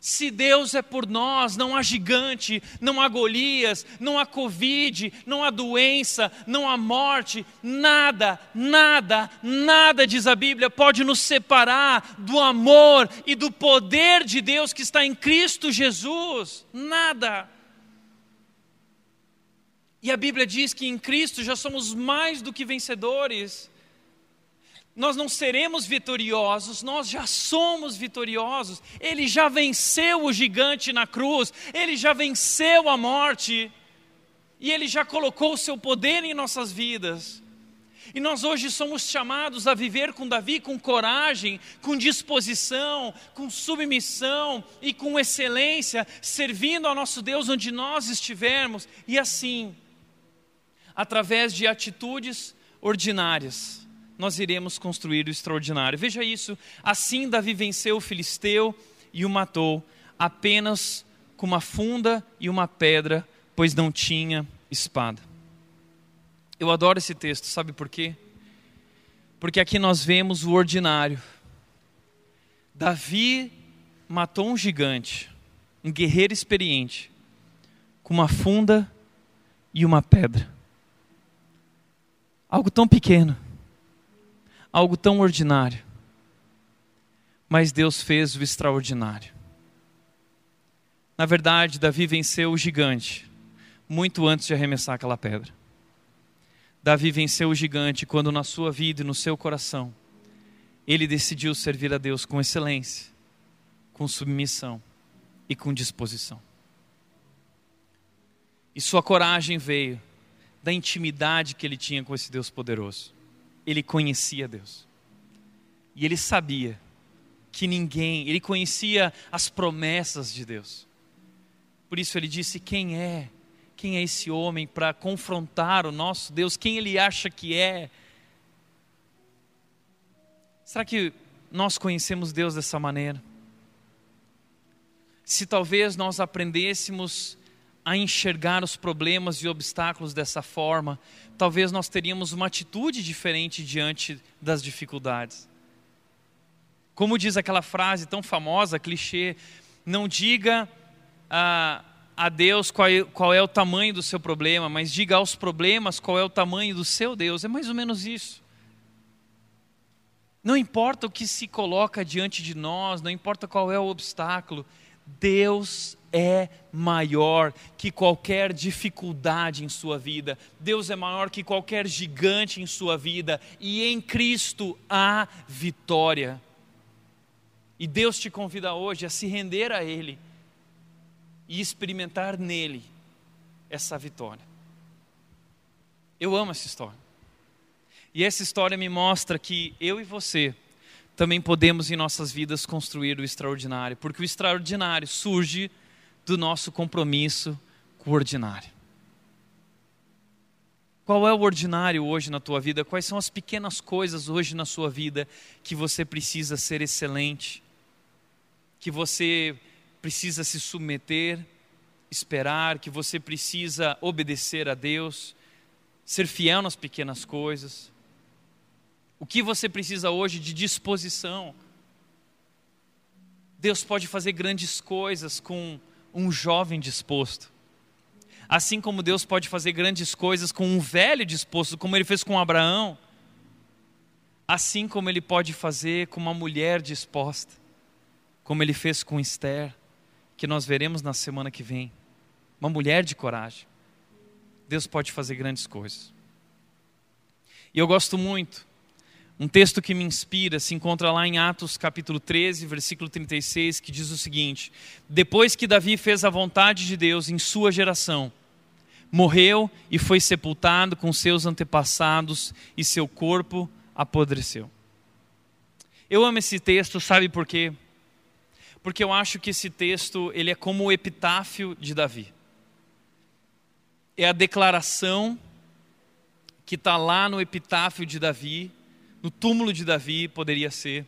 Se Deus é por nós, não há gigante, não há Golias, não há Covid, não há doença, não há morte, nada, nada, nada, diz a Bíblia, pode nos separar do amor e do poder de Deus que está em Cristo Jesus. Nada. E a Bíblia diz que em Cristo já somos mais do que vencedores. Nós não seremos vitoriosos, nós já somos vitoriosos. Ele já venceu o gigante na cruz, ele já venceu a morte, e ele já colocou o seu poder em nossas vidas. E nós hoje somos chamados a viver com Davi com coragem, com disposição, com submissão e com excelência, servindo ao nosso Deus onde nós estivermos, e assim, através de atitudes ordinárias, nós iremos construir o extraordinário. Veja isso, assim Davi venceu o filisteu e o matou, apenas com uma funda e uma pedra, pois não tinha espada. Eu adoro esse texto, sabe por quê? Porque aqui nós vemos o ordinário. Davi matou um gigante, um guerreiro experiente, com uma funda e uma pedra. Algo tão pequeno, algo tão ordinário. Mas Deus fez o extraordinário. Na verdade, Davi venceu o gigante muito antes de arremessar aquela pedra. Davi venceu o gigante quando, na sua vida e no seu coração, ele decidiu servir a Deus com excelência, com submissão e com disposição. E sua coragem veio da intimidade que ele tinha com esse Deus poderoso. Ele conhecia Deus. E ele sabia que ninguém, ele conhecia as promessas de Deus. Por isso ele disse: Quem é quem é esse homem para confrontar o nosso Deus? Quem ele acha que é? Será que nós conhecemos Deus dessa maneira? Se talvez nós aprendêssemos a enxergar os problemas e obstáculos dessa forma, talvez nós teríamos uma atitude diferente diante das dificuldades. Como diz aquela frase tão famosa, clichê, não diga ah, a Deus qual é, qual é o tamanho do seu problema, mas diga aos problemas qual é o tamanho do seu Deus. É mais ou menos isso. Não importa o que se coloca diante de nós, não importa qual é o obstáculo, Deus é maior que qualquer dificuldade em sua vida. Deus é maior que qualquer gigante em sua vida. E em Cristo há vitória. E Deus te convida hoje a se render a Ele e experimentar nele essa vitória. Eu amo essa história. E essa história me mostra que eu e você também podemos em nossas vidas construir o extraordinário, porque o extraordinário surge do nosso compromisso com o ordinário. Qual é o ordinário hoje na tua vida? Quais são as pequenas coisas hoje na sua vida que você precisa ser excelente? Que você precisa se submeter, esperar, que você precisa obedecer a Deus, ser fiel nas pequenas coisas. O que você precisa hoje de disposição? Deus pode fazer grandes coisas com um jovem disposto. Assim como Deus pode fazer grandes coisas com um velho disposto, como ele fez com Abraão. Assim como ele pode fazer com uma mulher disposta, como ele fez com Esther que nós veremos na semana que vem. Uma mulher de coragem. Deus pode fazer grandes coisas. E eu gosto muito. Um texto que me inspira se encontra lá em Atos capítulo 13, versículo 36, que diz o seguinte: Depois que Davi fez a vontade de Deus em sua geração, morreu e foi sepultado com seus antepassados e seu corpo apodreceu. Eu amo esse texto, sabe por quê? porque eu acho que esse texto ele é como o epitáfio de Davi. É a declaração que está lá no epitáfio de Davi, no túmulo de Davi, poderia ser,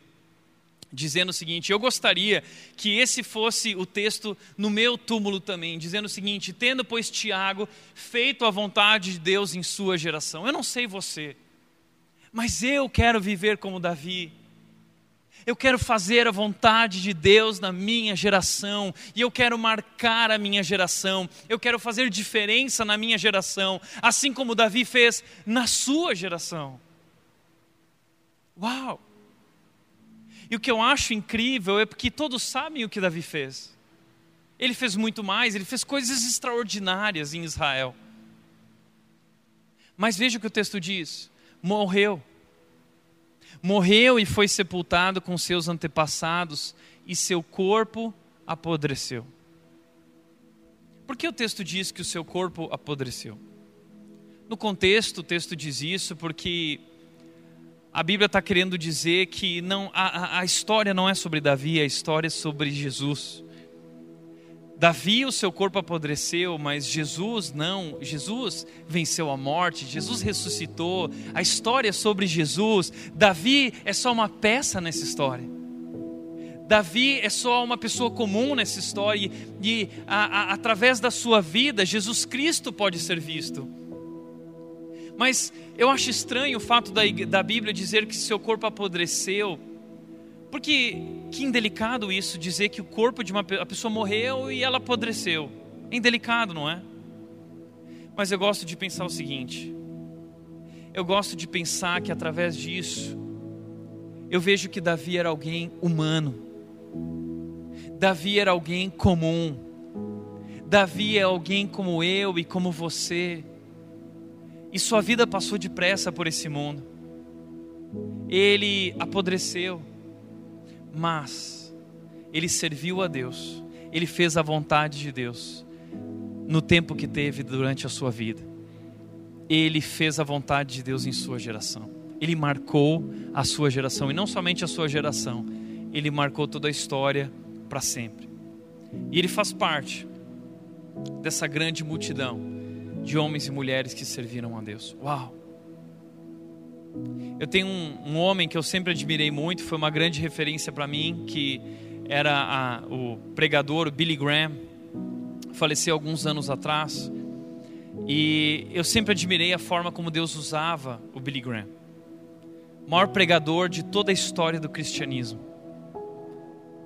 dizendo o seguinte: Eu gostaria que esse fosse o texto no meu túmulo também, dizendo o seguinte: Tendo, pois, Tiago feito a vontade de Deus em sua geração. Eu não sei você, mas eu quero viver como Davi eu quero fazer a vontade de Deus na minha geração, e eu quero marcar a minha geração, eu quero fazer diferença na minha geração, assim como Davi fez na sua geração. Uau! E o que eu acho incrível é porque todos sabem o que Davi fez. Ele fez muito mais, ele fez coisas extraordinárias em Israel. Mas veja o que o texto diz: morreu Morreu e foi sepultado com seus antepassados, e seu corpo apodreceu. Por que o texto diz que o seu corpo apodreceu? No contexto, o texto diz isso porque a Bíblia está querendo dizer que não, a, a história não é sobre Davi, a história é sobre Jesus. Davi, o seu corpo apodreceu, mas Jesus não. Jesus venceu a morte, Jesus ressuscitou. A história é sobre Jesus. Davi é só uma peça nessa história. Davi é só uma pessoa comum nessa história e, a, a, através da sua vida, Jesus Cristo pode ser visto. Mas eu acho estranho o fato da, da Bíblia dizer que seu corpo apodreceu, porque que indelicado isso, dizer que o corpo de uma a pessoa morreu e ela apodreceu. É indelicado, não é? Mas eu gosto de pensar o seguinte: eu gosto de pensar que através disso, eu vejo que Davi era alguém humano, Davi era alguém comum, Davi é alguém como eu e como você e sua vida passou depressa por esse mundo. Ele apodreceu, mas ele serviu a Deus, ele fez a vontade de Deus no tempo que teve durante a sua vida. Ele fez a vontade de Deus em sua geração. Ele marcou a sua geração e não somente a sua geração, ele marcou toda a história para sempre. E ele faz parte dessa grande multidão de homens e mulheres que serviram a Deus. Uau! Eu tenho um, um homem que eu sempre admirei muito, foi uma grande referência para mim, que era a, o pregador Billy Graham, faleceu alguns anos atrás, e eu sempre admirei a forma como Deus usava o Billy Graham, maior pregador de toda a história do cristianismo.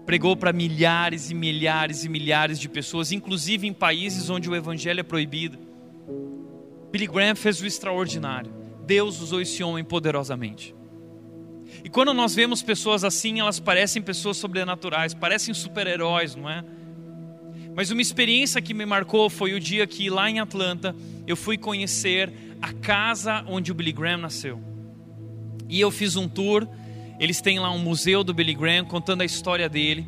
Pregou para milhares e milhares e milhares de pessoas, inclusive em países onde o evangelho é proibido. Billy Graham fez o extraordinário. Deus usou esse homem poderosamente. E quando nós vemos pessoas assim, elas parecem pessoas sobrenaturais, parecem super-heróis, não é? Mas uma experiência que me marcou foi o dia que lá em Atlanta eu fui conhecer a casa onde o Billy Graham nasceu. E eu fiz um tour, eles têm lá um museu do Billy Graham contando a história dele,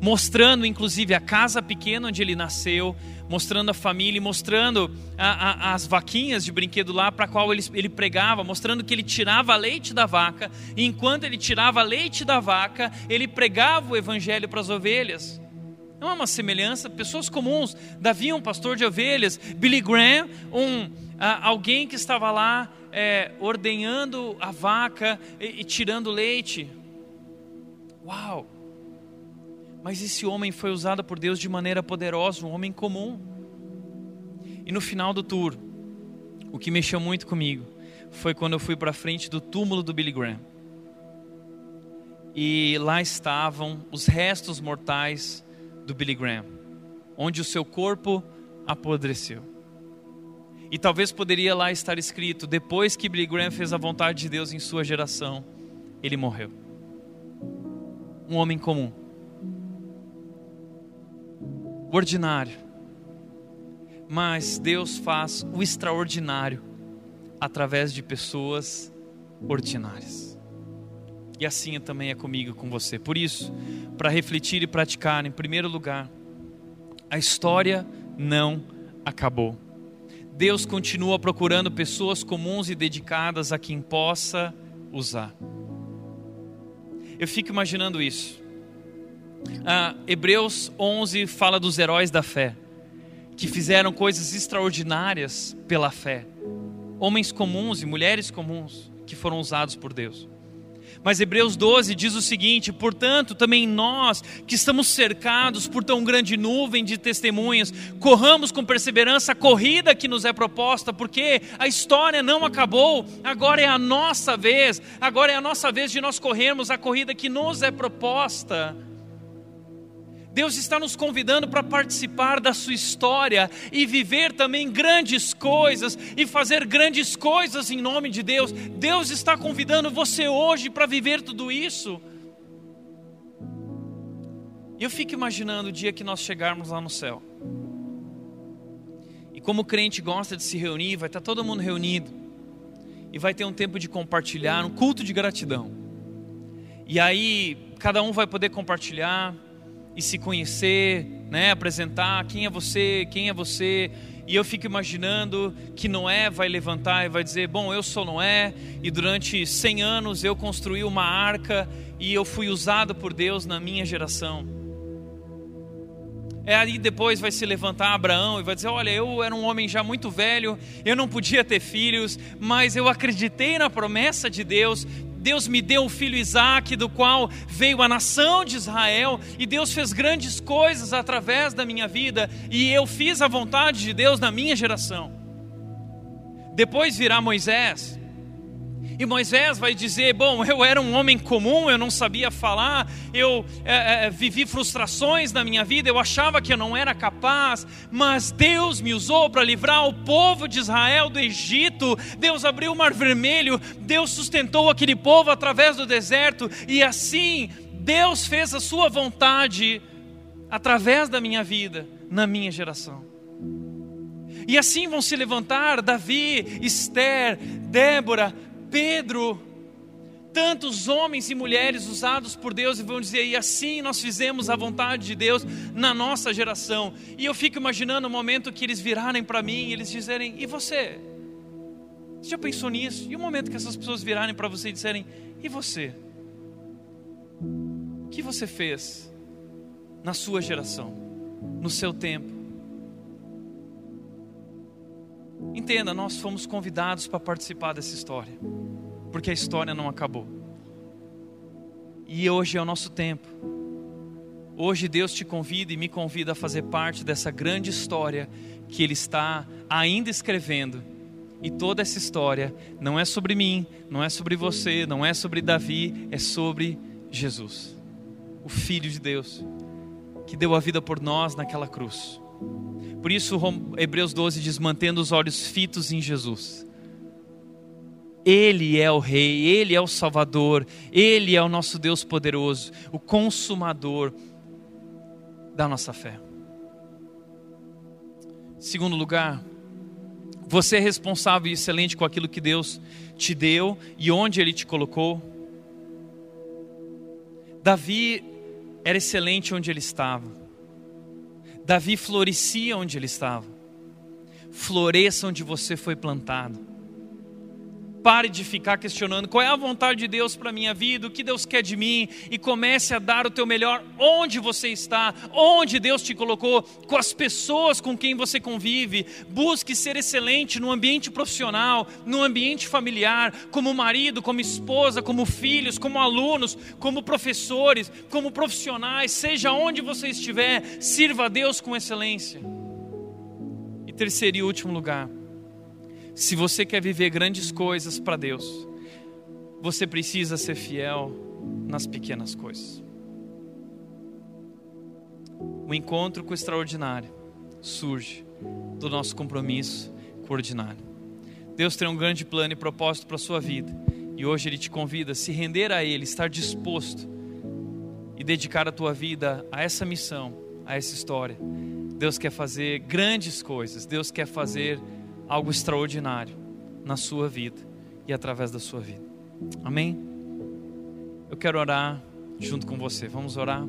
mostrando inclusive a casa pequena onde ele nasceu, mostrando a família, mostrando a, a, as vaquinhas de brinquedo lá para qual ele, ele pregava, mostrando que ele tirava leite da vaca, e enquanto ele tirava leite da vaca, ele pregava o evangelho para as ovelhas. Não é uma semelhança? Pessoas comuns, Davi, um pastor de ovelhas, Billy Graham, um, alguém que estava lá é, ordenhando a vaca e, e tirando leite. Uau! Mas esse homem foi usado por Deus de maneira poderosa, um homem comum. E no final do tour, o que mexeu muito comigo foi quando eu fui para frente do túmulo do Billy Graham. E lá estavam os restos mortais do Billy Graham, onde o seu corpo apodreceu. E talvez poderia lá estar escrito: depois que Billy Graham fez a vontade de Deus em sua geração, ele morreu. Um homem comum o ordinário. Mas Deus faz o extraordinário através de pessoas ordinárias. E assim também é comigo, com você. Por isso, para refletir e praticar, em primeiro lugar, a história não acabou. Deus continua procurando pessoas comuns e dedicadas a quem possa usar. Eu fico imaginando isso. Ah, Hebreus 11 fala dos heróis da fé, que fizeram coisas extraordinárias pela fé. Homens comuns e mulheres comuns que foram usados por Deus. Mas Hebreus 12 diz o seguinte: portanto, também nós, que estamos cercados por tão grande nuvem de testemunhas, corramos com perseverança a corrida que nos é proposta, porque a história não acabou, agora é a nossa vez, agora é a nossa vez de nós corrermos a corrida que nos é proposta. Deus está nos convidando para participar da sua história e viver também grandes coisas e fazer grandes coisas em nome de Deus. Deus está convidando você hoje para viver tudo isso. E eu fico imaginando o dia que nós chegarmos lá no céu. E como o crente gosta de se reunir, vai estar todo mundo reunido. E vai ter um tempo de compartilhar, um culto de gratidão. E aí cada um vai poder compartilhar e se conhecer, né, apresentar quem é você, quem é você. E eu fico imaginando que Noé vai levantar e vai dizer: Bom, eu sou Noé, e durante 100 anos eu construí uma arca e eu fui usado por Deus na minha geração. É aí depois vai se levantar Abraão e vai dizer: Olha, eu era um homem já muito velho, eu não podia ter filhos, mas eu acreditei na promessa de Deus. Deus me deu o filho Isaac, do qual veio a nação de Israel, e Deus fez grandes coisas através da minha vida, e eu fiz a vontade de Deus na minha geração. Depois virá Moisés, e Moisés vai dizer: Bom, eu era um homem comum, eu não sabia falar, eu é, é, vivi frustrações na minha vida, eu achava que eu não era capaz, mas Deus me usou para livrar o povo de Israel do Egito. Deus abriu o mar vermelho, Deus sustentou aquele povo através do deserto, e assim Deus fez a sua vontade através da minha vida, na minha geração. E assim vão se levantar Davi, Esther, Débora, Pedro, tantos homens e mulheres usados por Deus e vão dizer, e assim nós fizemos a vontade de Deus na nossa geração. E eu fico imaginando o momento que eles virarem para mim e eles dizerem, e você? Você já pensou nisso? E o momento que essas pessoas virarem para você e disserem, e você? O que você fez na sua geração, no seu tempo? Entenda, nós fomos convidados para participar dessa história, porque a história não acabou. E hoje é o nosso tempo. Hoje Deus te convida e me convida a fazer parte dessa grande história que Ele está ainda escrevendo. E toda essa história não é sobre mim, não é sobre você, não é sobre Davi, é sobre Jesus, o Filho de Deus, que deu a vida por nós naquela cruz. Por isso, Hebreus 12 diz: mantendo os olhos fitos em Jesus. Ele é o Rei, Ele é o Salvador, Ele é o nosso Deus poderoso, o consumador da nossa fé. Segundo lugar, você é responsável e excelente com aquilo que Deus te deu e onde Ele te colocou. Davi era excelente onde ele estava. Davi florescia onde ele estava. Floresça onde você foi plantado. Pare de ficar questionando qual é a vontade de Deus para a minha vida, o que Deus quer de mim, e comece a dar o teu melhor onde você está, onde Deus te colocou, com as pessoas com quem você convive. Busque ser excelente no ambiente profissional, no ambiente familiar, como marido, como esposa, como filhos, como alunos, como professores, como profissionais, seja onde você estiver, sirva a Deus com excelência. E terceiro e último lugar, se você quer viver grandes coisas para Deus, você precisa ser fiel nas pequenas coisas. O encontro com o extraordinário surge do nosso compromisso com o ordinário. Deus tem um grande plano e propósito para a sua vida. E hoje Ele te convida a se render a Ele, estar disposto e dedicar a tua vida a essa missão, a essa história. Deus quer fazer grandes coisas, Deus quer fazer algo extraordinário na sua vida e através da sua vida. Amém? Eu quero orar junto com você. Vamos orar?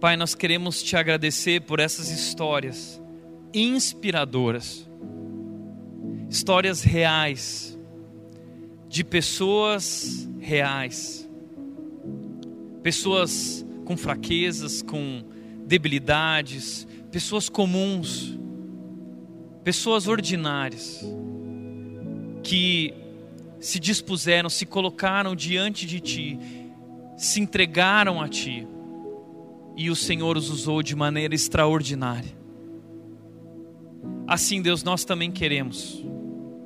Pai, nós queremos te agradecer por essas histórias inspiradoras, histórias reais, de pessoas reais, pessoas com fraquezas, com debilidades, pessoas comuns pessoas ordinárias que se dispuseram, se colocaram diante de ti, se entregaram a ti, e o Senhor os usou de maneira extraordinária. Assim, Deus, nós também queremos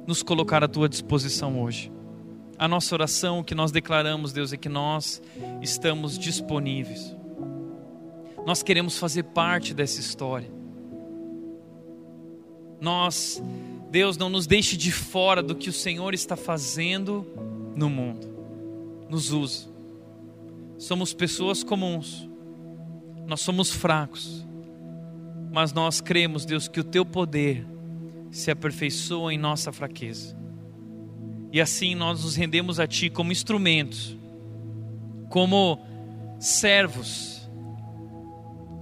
nos colocar à tua disposição hoje. A nossa oração, o que nós declaramos, Deus, é que nós estamos disponíveis. Nós queremos fazer parte dessa história. Nós, Deus, não nos deixe de fora do que o Senhor está fazendo no mundo. Nos usa. Somos pessoas comuns. Nós somos fracos. Mas nós cremos, Deus, que o teu poder se aperfeiçoa em nossa fraqueza. E assim nós nos rendemos a ti como instrumentos como servos,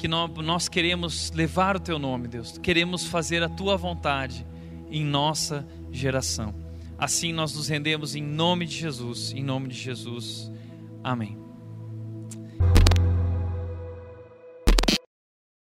que nós queremos levar o teu nome, Deus. Queremos fazer a tua vontade em nossa geração. Assim nós nos rendemos em nome de Jesus, em nome de Jesus. Amém.